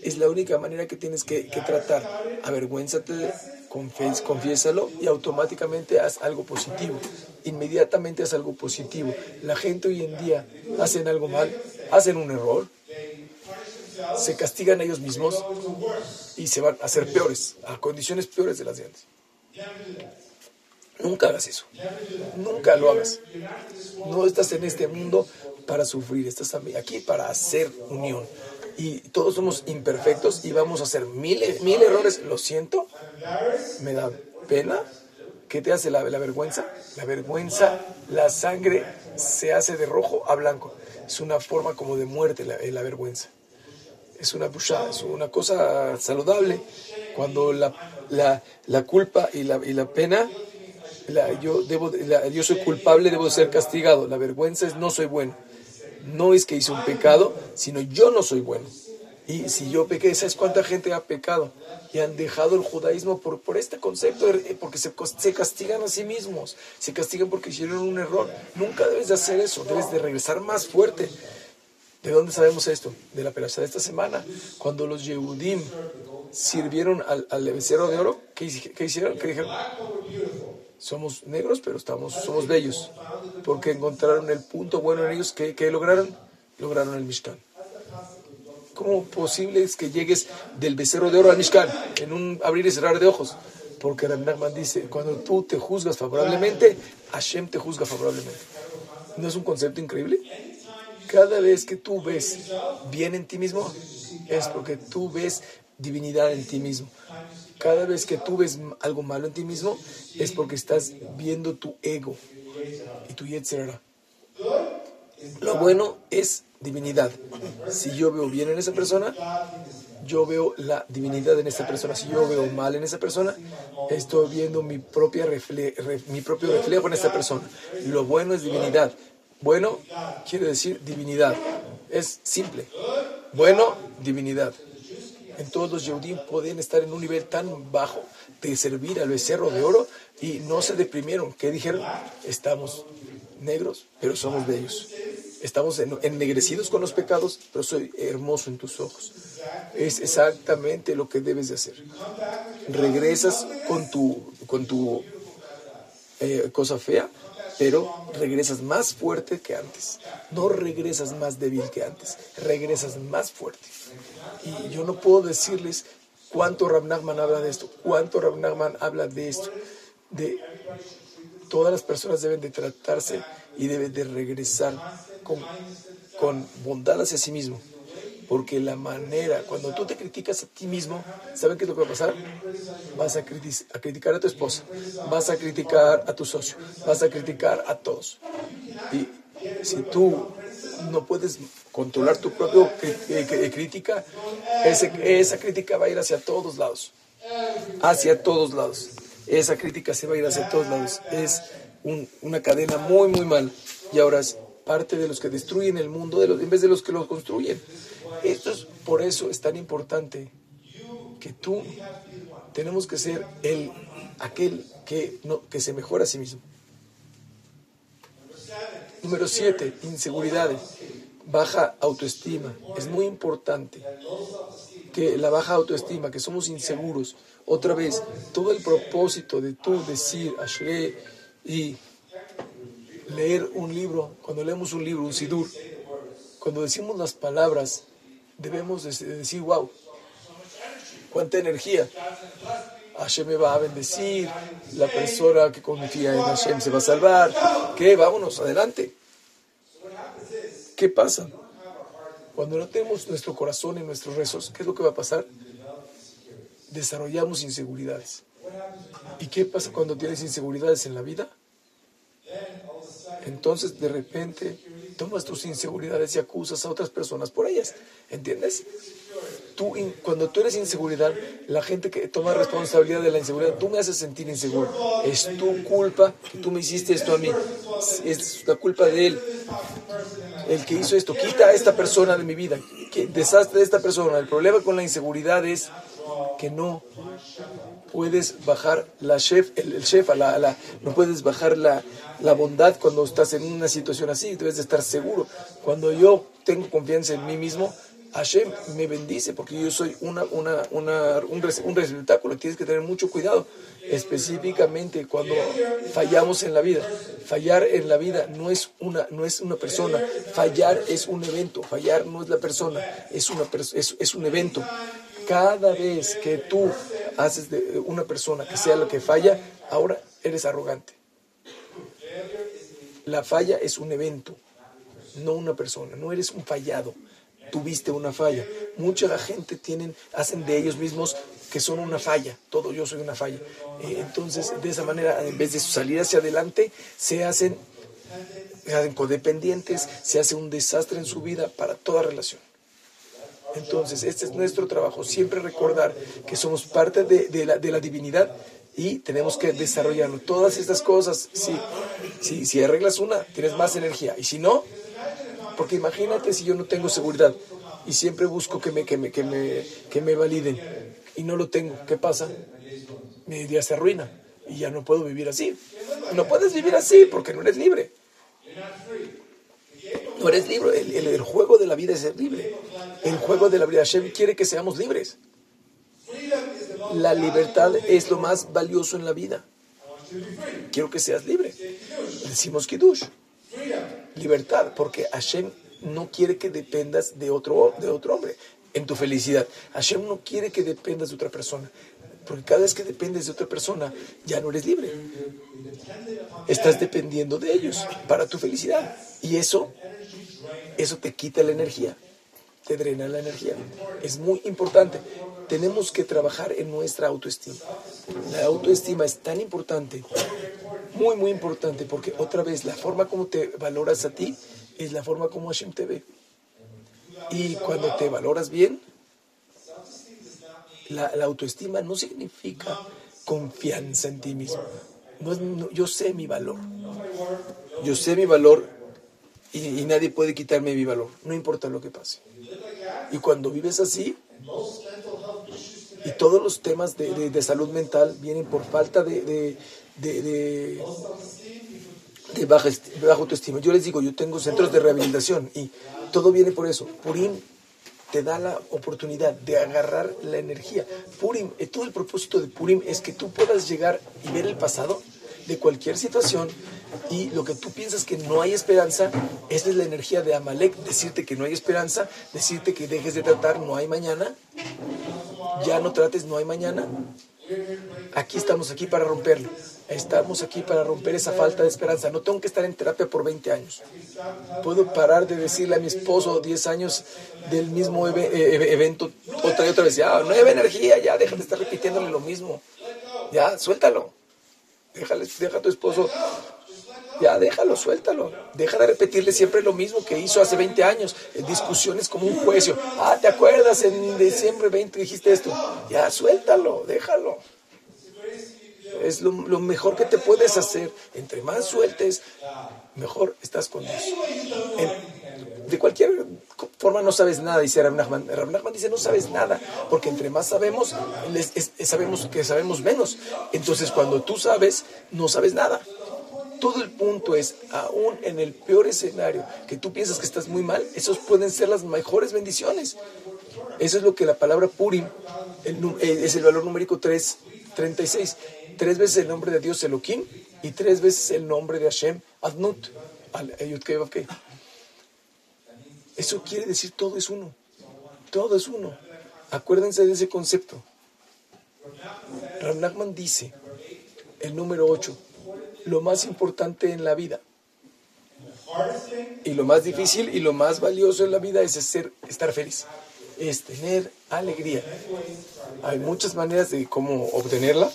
Es la única manera que tienes que, tratar. Avergüénzate, confies, confiésalo y automáticamente haz algo positivo. Inmediatamente haz algo positivo. La gente hoy en día hacen algo mal, hacen un error, se castigan ellos mismos y se van a hacer peores, a condiciones peores de las de antes. Nunca hagas eso. Nunca lo hagas. No estás en este mundo para sufrir, estás aquí para hacer unión. Y todos somos imperfectos y vamos a hacer mil, mil errores. Lo siento, me da pena. ¿Qué te hace la, vergüenza? La vergüenza, la sangre se hace de rojo a blanco. Es una forma como de muerte la, la vergüenza. Es una es una cosa saludable. Cuando la, la, la culpa y la, y la pena yo, debo, yo soy culpable, debo ser castigado. La vergüenza es no soy bueno no es que hice un pecado, sino yo no soy bueno. Y si yo pequé, ¿sabes cuánta gente ha pecado? Y han dejado el judaísmo por, por este concepto, porque se, se, castigan a sí mismos, se castigan porque hicieron un error. Nunca debes de hacer eso, debes de regresar más fuerte. ¿De dónde sabemos esto? De la peraza de esta semana. Cuando los Yehudim sirvieron al, al de oro, ¿qué, hicieron? ¿Qué dijeron? somos negros, pero estamos, somos bellos, porque encontraron el punto bueno en ellos que, lograron, lograron el Mishkan. ¿Cómo posible es que llegues del becerro de oro al Mishkan en un abrir y cerrar de ojos? Porque Rabbi dice, cuando tú te juzgas favorablemente, Hashem te juzga favorablemente. ¿No es un concepto increíble? Cada vez que tú ves bien en ti mismo, es porque tú ves divinidad en ti mismo. Cada vez que tú ves algo malo en ti mismo es porque estás viendo tu ego y tu yetzerara. Lo bueno es divinidad. Si yo veo bien en esa persona, yo veo la divinidad en esa persona. Si yo veo mal en esa persona, estoy viendo mi, propia mi propio reflejo en esa persona. Lo bueno es divinidad. Bueno quiere decir divinidad. Es simple. Bueno, divinidad. En todos los Yehudim pueden estar en un nivel tan bajo de servir al becerro de oro y no se deprimieron. ¿Qué dijeron? Estamos negros, pero somos bellos. Estamos ennegrecidos con los pecados, pero soy hermoso en tus ojos. Es exactamente lo que debes de hacer. Regresas con tu, con tu eh, cosa fea, pero regresas más fuerte que antes. No regresas más débil que antes, regresas más fuerte. Y yo no puedo decirles cuánto Rab habla de esto, cuánto Rab habla de esto, de todas las personas deben de tratarse y deben de regresar con, con bondad hacia sí mismo. Porque la manera, cuando tú te criticas a ti mismo, ¿saben qué es lo que va a pasar? Vas a, criticar a tu esposa, vas a criticar a tu socio, vas a criticar a todos. Y si tú no puedes controlar tu propia eh, crítica, esa crítica va a ir hacia todos lados. Hacia todos lados. Esa crítica se va a ir hacia todos lados. Es una cadena muy, muy mal. Y ahora es parte de los que destruyen el mundo en vez de los que lo construyen. Esto es, por eso es tan importante que tú tenemos que ser el, aquel que, no, que se mejora a sí mismo. Número siete, inseguridades. Baja autoestima. Es muy importante que la baja autoestima, que somos inseguros. Otra vez, todo el propósito de tú decir Ashrei y leer un libro, cuando leemos un libro, un sidur, cuando decimos las palabras, debemos decir, wow, cuánta energía. Hashem me va a bendecir, la persona que confía en Hashem se va a salvar. ¿Qué? Vámonos, adelante. ¿Qué pasa? Cuando no tenemos nuestro corazón en nuestros rezos, ¿qué es lo que va a pasar? Desarrollamos inseguridades. ¿Y qué pasa cuando tienes inseguridades en la vida? Entonces de repente tomas tus inseguridades y acusas a otras personas por ellas. ¿Entiendes? Tú, cuando tú eres inseguridad, la gente que toma responsabilidad de la inseguridad, tú me haces sentir inseguro. Es tu culpa que tú me hiciste esto a mí. Es la culpa de él. El que hizo esto. Quita a esta persona de mi vida. Desastre de esta persona. El problema con la inseguridad es que no puedes bajar la chef, el, chef, la, la, no puedes bajar la, la, bondad cuando estás en una situación así, debes de estar seguro. Cuando yo tengo confianza en mí mismo, Hashem me bendice porque yo soy una, una, una, un, un receptáculo, tienes que tener mucho cuidado, específicamente cuando fallamos en la vida. Fallar en la vida no es una, no es una persona, fallar es un evento, fallar no es la persona, es, una, es, es un evento. Cada vez que tú haces de una persona que sea lo que falla, ahora eres arrogante. La falla es un evento, no una persona, no eres un fallado. Tuviste una falla. Mucha gente tienen, hacen de ellos mismos que son una falla. Todo yo soy una falla. Eh, entonces, de esa manera, en vez de salir hacia adelante, se hacen, se hacen codependientes, se hace un desastre en su vida para toda relación. Entonces, este es nuestro trabajo, siempre recordar que somos parte de, la, de la, divinidad y tenemos que desarrollarlo. Todas estas cosas, si, si, si arreglas una, tienes más energía. Y si no, porque imagínate si yo no tengo seguridad y siempre busco que me, que me, que me, que me validen y no lo tengo, ¿qué pasa? Mi día se arruina y ya no puedo vivir así. No puedes vivir así porque no eres libre. No eres libre. El, juego de la vida es ser libre. El juego de la vida. Hashem quiere que seamos libres. La libertad es lo más valioso en la vida. Quiero que seas libre. Decimos Kiddush. Libertad, porque Hashem no quiere que dependas de otro, de otro hombre en tu felicidad. Hashem no quiere que dependas de otra persona. Porque cada vez que dependes de otra persona, ya no eres libre. Estás dependiendo de ellos para tu felicidad. Y eso, eso te quita la energía. te drena la energía. Es muy importante. Tenemos que trabajar en nuestra autoestima. La autoestima es tan importante, muy, muy importante, porque otra vez la forma como te valoras a ti es la forma como Hashem te ve. Y cuando te valoras bien, la, autoestima no significa confianza en ti mismo. No, yo sé mi valor. Yo sé mi valor y, nadie puede quitarme mi valor, no importa lo que pase. Y cuando vives así, y todos los temas de, salud mental vienen por falta de, de, baja, autoestima. Yo les digo, yo tengo centros de rehabilitación y todo viene por eso. Purim te da la oportunidad de agarrar la energía. Purim, eh, todo el propósito de Purim es que tú puedas llegar y ver el pasado de cualquier situación y lo que tú piensas que no hay esperanza, esa es la energía de Amalek, decirte que no hay esperanza, decirte que dejes de tratar, no hay mañana, ya no trates, no hay mañana. Aquí estamos aquí para romperlo. Estamos aquí para romper esa falta de esperanza. No tengo que estar en terapia por 20 años. Puedo parar de decirle a mi esposo 10 años del mismo eh, evento otra y otra vez. Ya, hay energía, ya, deja de estar repitiéndole lo mismo. Ya, suéltalo. Déjale, deja a tu esposo ya déjalo, suéltalo. Deja de repetirle siempre lo mismo que hizo hace 20 años. En discusiones como un juicio. Ah, ¿te acuerdas? En diciembre 20 dijiste esto. Ya, suéltalo, déjalo. Es lo, mejor que te puedes hacer. Entre más sueltes, mejor estás con Dios. de cualquier forma no sabes nada, dice Rab Nachman. Rab dice, no sabes nada, porque entre más sabemos, sabemos que sabemos menos. Entonces, cuando tú sabes, no sabes nada. Todo el punto es, aún en el peor escenario, que tú piensas que estás muy mal, esos pueden ser las mejores bendiciones. Eso es lo que la palabra Purim eh, es el valor numérico 3, 36. Tres veces el nombre de Dios Elohim y tres veces el nombre de Hashem Adnut. Eso quiere decir todo es uno. Todo es uno. Acuérdense de ese concepto. Ram dice, el número 8, lo más importante en la vida. Y lo más difícil y lo más valioso en la vida es ser, estar feliz, es tener alegría. Hay muchas maneras de cómo obtenerla.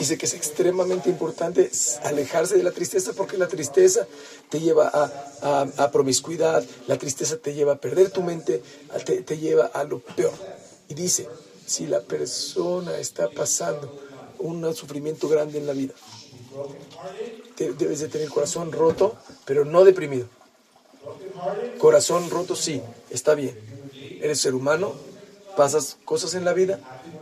Dice que es extremadamente importante alejarse de la tristeza porque la tristeza te lleva a, a, promiscuidad, la tristeza te lleva a perder tu mente, te, te lleva a lo peor. Y dice, si la persona está pasando un sufrimiento grande en la vida, debes de tener corazón roto, pero no deprimido. Corazón roto, sí, está bien. Eres ser humano, pasas cosas en la vida,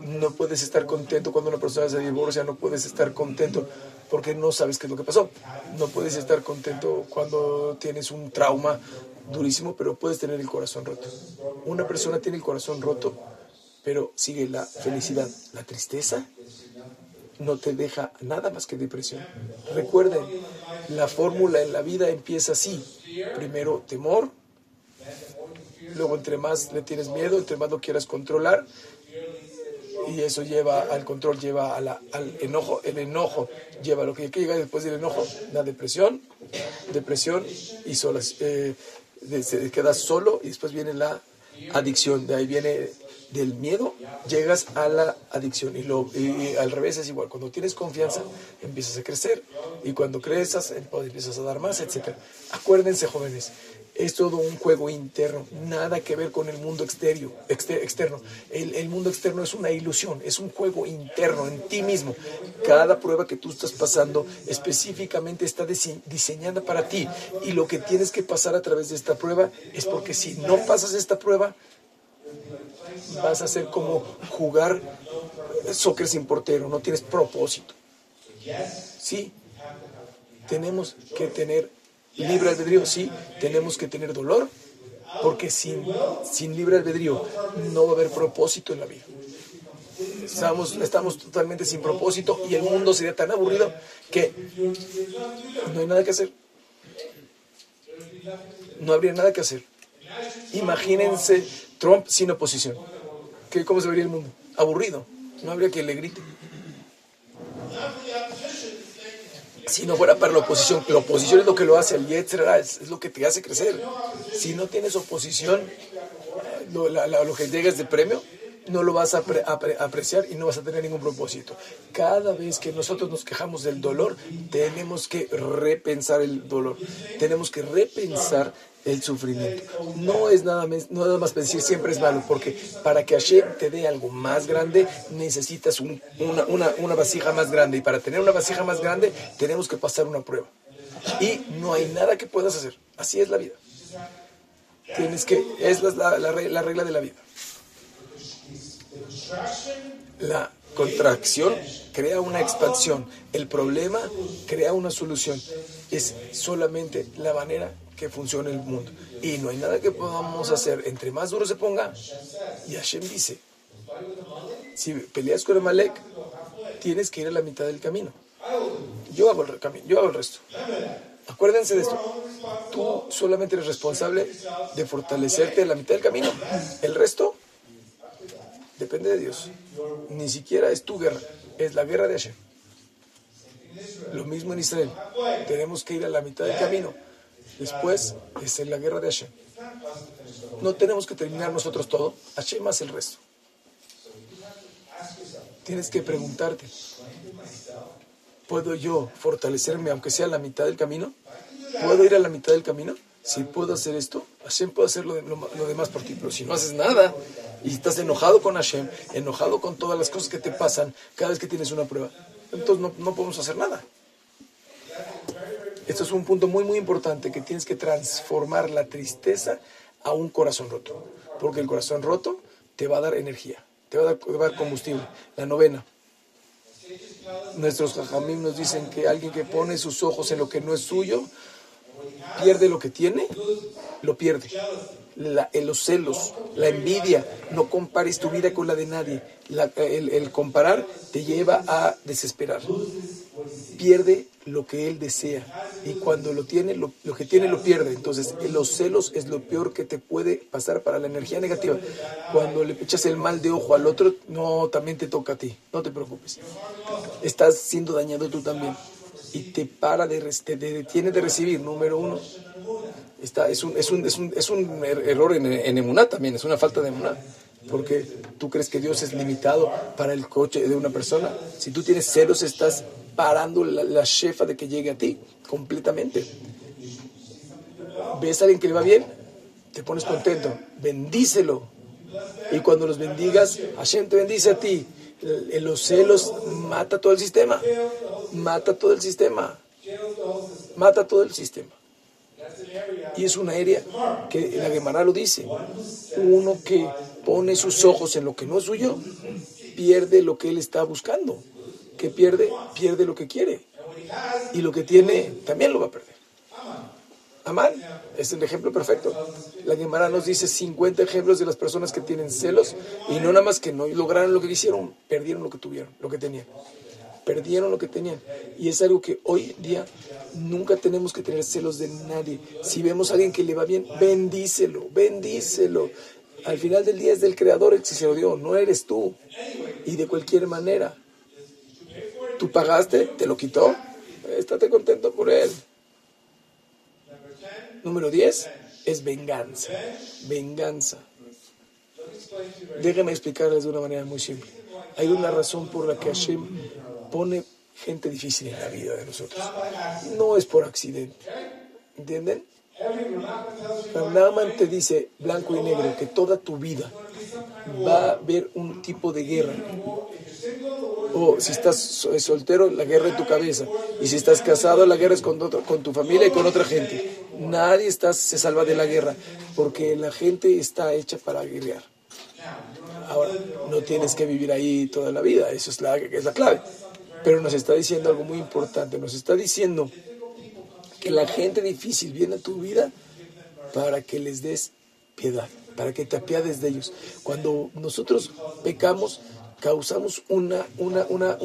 no puedes estar contento cuando una persona se divorcia, no puedes estar contento porque no sabes qué es lo que pasó. No puedes estar contento cuando tienes un trauma durísimo, pero puedes tener el corazón roto. Una persona tiene el corazón roto, pero sigue la felicidad. La tristeza no te deja nada más que depresión. Recuerden, la fórmula en la vida empieza así. Primero temor, luego entre más le tienes miedo, entre más lo quieras controlar, y eso lleva al control, lleva al enojo, el enojo lleva a lo que llega después del enojo, la depresión, depresión y solas, eh, se queda solo y después viene la adicción, de ahí viene del miedo llegas a la adicción y, lo, al revés es igual. Cuando tienes confianza empiezas a crecer y cuando creces empiezas a dar más, etc. Acuérdense jóvenes, es todo un juego interno, nada que ver con el mundo exterior, externo. El, el, mundo externo es una ilusión, es un juego interno en ti mismo. Cada prueba que tú estás pasando específicamente está diseñada para ti y lo que tienes que pasar a través de esta prueba es porque si no pasas esta prueba, vas a ser como jugar soccer sin portero, no tienes propósito. Sí, tenemos que tener libre albedrío, sí, tenemos que tener dolor, porque sin, sin libre albedrío no va a haber propósito en la vida. Estamos, estamos totalmente sin propósito y el mundo sería tan aburrido que no hay nada que hacer. No habría nada que hacer. Imagínense Trump sin oposición. ¿Qué, ¿Cómo se vería el mundo? Aburrido. No habría que le grite. Si no fuera para la oposición, la oposición es lo que lo hace, el Yetzera es, es lo que te hace crecer. Si no tienes oposición, lo, la- la- lo que llegues de premio, no lo vas a apre- apre- apreciar y no vas a tener ningún propósito. Cada vez que nosotros nos quejamos del dolor, tenemos que repensar el dolor, tenemos que repensar el sufrimiento. No es nada más, no nada más decir siempre es malo, porque para que Hashem te dé algo más grande, necesitas un- una, una, una vasija más grande. Y para tener una vasija más grande, tenemos que pasar una prueba. Y no hay nada que puedas hacer. Así es la vida. Tienes que, es la, la regla de la vida. La contracción crea una expansión. El problema crea una solución. Es solamente la manera que funciona el mundo. Y no hay nada que podamos hacer. Entre más duro se ponga, y Hashem dice, si peleas con Amalek, tienes que ir a la mitad del camino. Yo hago el, re- cami- yo hago el resto. Acuérdense de esto. Tú solamente eres responsable de fortalecerte a la mitad del camino. El resto depende de Dios. Ni siquiera es tu guerra, es la guerra de Hashem. Lo mismo en Israel. Tenemos que ir a la mitad del camino. Después es en la guerra de Hashem. No tenemos que terminar nosotros todo. Hashem hace el resto. Tienes que preguntarte, ¿puedo yo fortalecerme aunque sea a la mitad del camino? ¿Puedo ir a la mitad del camino? Si puedo hacer esto, Hashem puede hacer lo, lo demás por ti. Pero si no haces nada y estás enojado con Hashem, enojado con todas las cosas que te pasan cada vez que tienes una prueba, entonces no, no podemos hacer nada. Esto es un punto muy, muy importante, que tienes que transformar la tristeza a un corazón roto. Porque el corazón roto te va a dar energía, te va a dar, combustible. La novena. Nuestros jajamim nos dicen que alguien que pone sus ojos en lo que no es suyo, pierde lo que tiene, lo pierde. La- los celos, la envidia, no compares tu vida con la de nadie. El, comparar te lleva a desesperar. Pierde lo que él desea y cuando lo tiene, lo, lo que tiene lo pierde. Entonces, los celos es lo peor que te puede pasar para la energía negativa. Cuando le echas el mal de ojo al otro, no, también te toca a ti. No te preocupes. Estás siendo dañado tú también y te para de, te detiene de recibir. Número uno, es un, es un, es un, es un er- error en, en emuná también, es una falta de emuná. Porque tú crees que Dios es limitado para el coche de una persona. Si tú tienes celos, estás parando la, la shefa de que llegue a ti completamente. ¿Ves a alguien que le va bien? Te pones contento. Bendícelo. Y cuando los bendigas, Hashem te bendice a ti. Los celos mata todo el sistema. Mata todo el sistema. Mata todo el sistema. Y es una área que la Gemara lo dice. Uno que pone sus ojos en lo que no es suyo, pierde lo que él está buscando. Que pierde, pierde lo que quiere. Y lo que tiene, también lo va a perder. Amán es el ejemplo perfecto. La Gemara nos dice 50 ejemplos de las personas que tienen celos y no nada más que no lograron lo que quisieron, perdieron lo que tuvieron, lo que tenían. Perdieron lo que tenían. Y es algo que hoy día nunca tenemos que tener celos de nadie. Si vemos a alguien que le va bien, bendícelo, bendícelo. Al final del día es del Creador el que se lo dio, no eres tú. Y de cualquier manera, tú pagaste, te lo quitó, estate contento por él. Número 10 es venganza. Venganza. Déjenme explicarles de una manera muy simple. Hay una razón por la que Hashem pone gente difícil en la vida de nosotros. No es por accidente. ¿Entienden? Naaman te dice blanco y negro que toda tu vida va a haber un tipo de guerra. O si estás so- soltero, la guerra en tu cabeza. Y si estás casado, la guerra es con, con tu familia y con otra gente. Nadie está, se salva de la guerra, porque la gente está hecha para guerrear. Ahora, no tienes que vivir ahí toda la vida, eso es la clave. Pero nos está diciendo algo muy importante, nos está diciendo que la gente difícil viene a tu vida para que les des piedad, para que te apiades de ellos. Cuando nosotros pecamos, causamos una, una, una,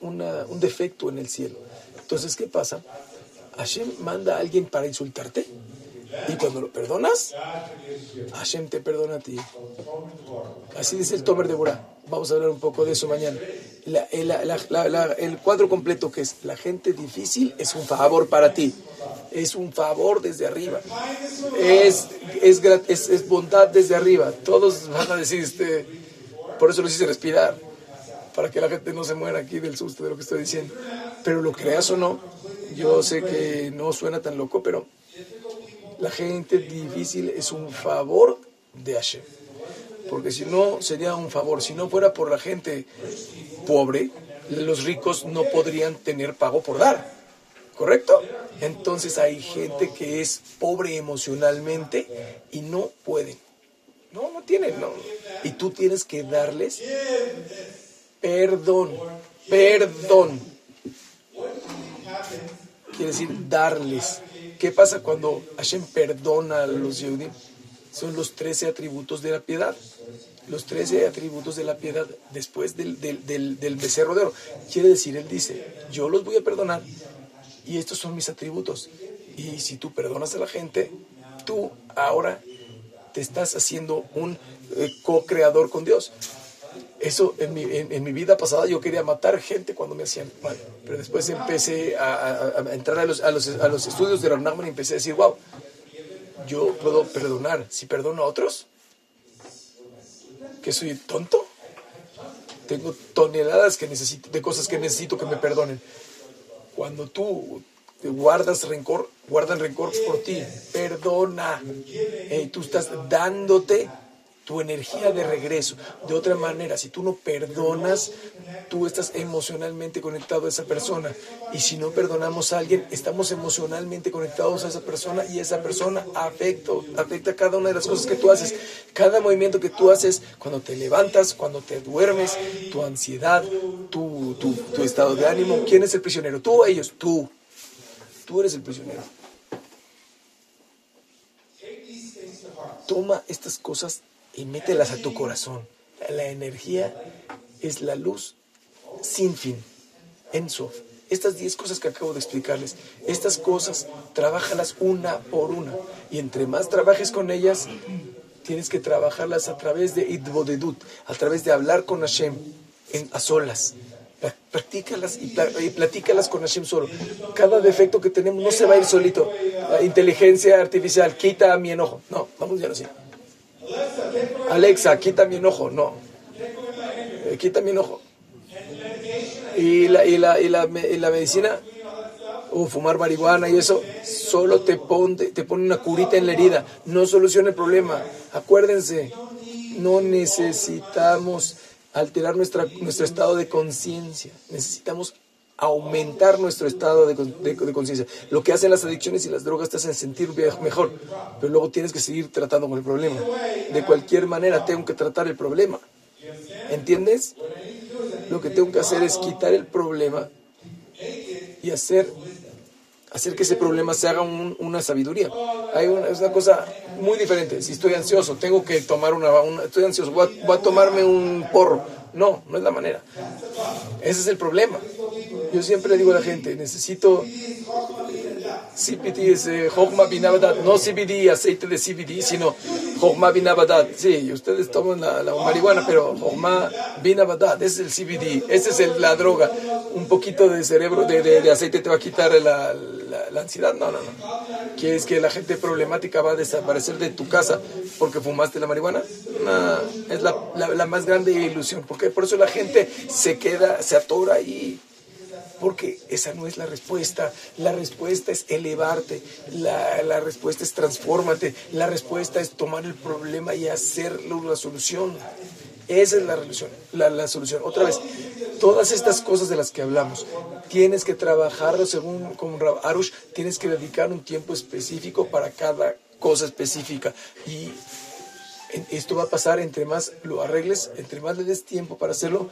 una- un defecto en el cielo. Entonces, ¿qué pasa? Hashem manda a alguien para insultarte. Y cuando lo perdonas, Hashem te perdona a ti. Así dice el Tomer de Borah. Vamos a hablar un poco de eso mañana. el cuadro completo que es la gente difícil es un favor para ti. Es un favor desde arriba. Es, es, es, bondad desde arriba. Todos van a decir, este, por eso lo hice respirar. Para que la gente no se muera aquí del susto de lo que estoy diciendo. Pero lo creas o no, yo sé que no suena tan loco, pero la gente difícil es un favor de Hashem. Porque si no, sería un favor. Si no fuera por la gente pobre, los ricos no podrían tener pago por dar. ¿Correcto? Entonces hay gente que es pobre emocionalmente y no pueden. No, no tienen, no. Y tú tienes que darles perdón. Perdón. Quiere decir darles. ¿Qué pasa cuando Hashem perdona a los Yehudim? Son los 13 atributos de la piedad. Los 13 atributos de la piedad después del, del, becerro de oro. Quiere decir, Él dice, yo los voy a perdonar y estos son mis atributos. Y si tú perdonas a la gente, tú ahora te estás haciendo un eh, co-creador con Dios. Eso en mi, en, mi, vida pasada yo quería matar gente cuando me hacían mal, pero después empecé a, entrar a los, a, los, a los, estudios de Ranagman y empecé a decir, wow, yo puedo perdonar. Si perdono a otros, que soy tonto, tengo toneladas que necesito, de cosas que necesito que me perdonen. Cuando tú guardas rencor, guarda el rencor por ti, perdona. tú estás dándote tu energía de regreso. De otra manera, si tú no perdonas, tú estás emocionalmente conectado a esa persona. Y si no perdonamos a alguien, estamos emocionalmente conectados a esa persona y esa persona afecta, afecta cada una de las cosas que tú haces. Cada movimiento que tú haces, cuando te levantas, cuando te duermes, tu ansiedad, tu, tu, tu estado de ánimo. ¿Quién es el prisionero? ¿Tú o ellos? Tú. Tú eres el prisionero. Toma estas cosas y mételas a tu corazón. La energía es la luz sin fin. Ensof. Estas 10 cosas que acabo de explicarles, estas cosas, trabajalas una por una. Y entre más trabajes con ellas, tienes que trabajarlas a través de Idbodedut, a través de hablar con Hashem en, a solas. Practícalas y, y platícalas con Hashem solo. Cada defecto que tenemos no se va a ir solito. La inteligencia artificial quita mi enojo. No, vamos ya así. Alexa, quita mi enojo. No. Eh, quita mi enojo. Y la, y la, y la, medicina, o fumar marihuana y eso, solo te pone, te pone una curita en la herida. No soluciona el problema. Acuérdense, no necesitamos alterar nuestra, nuestro estado de conciencia. Necesitamos aumentar nuestro estado de, de, conciencia. Lo que hacen las adicciones y las drogas te hacen sentir mejor, pero luego tienes que seguir tratando con el problema. De cualquier manera tengo que tratar el problema. ¿Entiendes? Lo que tengo que hacer es quitar el problema y hacer, hacer que ese problema se haga una sabiduría. Hay una, es una cosa muy diferente. Si estoy ansioso, tengo que tomar una... estoy ansioso, voy a tomarme un porro. No, no es la manera. Ese es el problema. Yo siempre le digo a la gente, necesito CBD, es eh, no CBD, aceite de CBD, sino Hokma Binabadat. Sí, ustedes toman la, marihuana, pero Hokma Binabadat, ese es el CBD, esa es la droga. Un poquito de cerebro, de, de, aceite te va a quitar la, la, ansiedad. No, no, no. ¿Quieres que la gente problemática va a desaparecer de tu casa porque fumaste la marihuana? No, es la, la más grande ilusión. porque Por eso la gente se queda, se atora ahí porque esa no es la respuesta. La respuesta es elevarte, la, la respuesta es transfórmate, la respuesta es tomar el problema y hacerlo la solución. Esa es la, solución, la, la, solución. Otra vez, todas estas cosas de las que hablamos, tienes que trabajarlo según como Arush, tienes que dedicar un tiempo específico para cada cosa específica. Y esto va a pasar entre más lo arregles, entre más le des tiempo para hacerlo,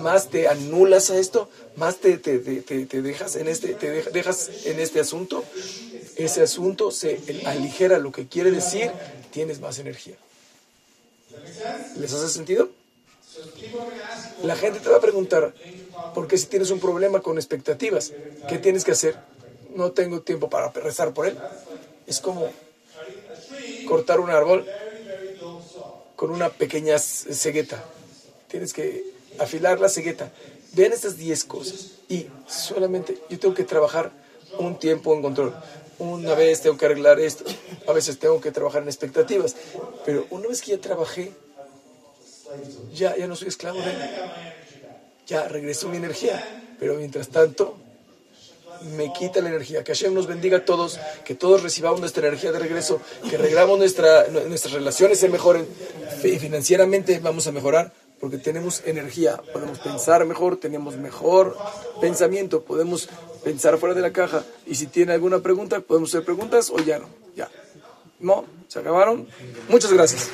más te anulas a esto, más te, te, te, dejas, en este, te dejas en este asunto. Ese asunto se aligera lo que quiere decir, tienes más energía. ¿Les hace sentido? La gente te va a preguntar, ¿por qué si tienes un problema con expectativas? ¿Qué tienes que hacer? No tengo tiempo para rezar por él. Es como cortar un árbol con una pequeña cegueta. Tienes que afilar la cegueta. Vean estas 10 cosas. Y solamente yo tengo que trabajar un tiempo en control. Una vez tengo que arreglar esto. A veces tengo que trabajar en expectativas. Pero una vez que ya trabajé, ya, ya no soy esclavo de él. Ya regreso mi energía. Pero mientras tanto, me quita la energía. Que Hashem nos bendiga a todos, que todos recibamos nuestra energía de regreso, que arreglamos nuestra, nuestras relaciones se mejoren y financieramente vamos a mejorar porque tenemos energía, podemos pensar mejor, tenemos mejor pensamiento, podemos pensar fuera de la caja y si tiene alguna pregunta, podemos hacer preguntas o ya no, ya. No, se acabaron. Muchas gracias.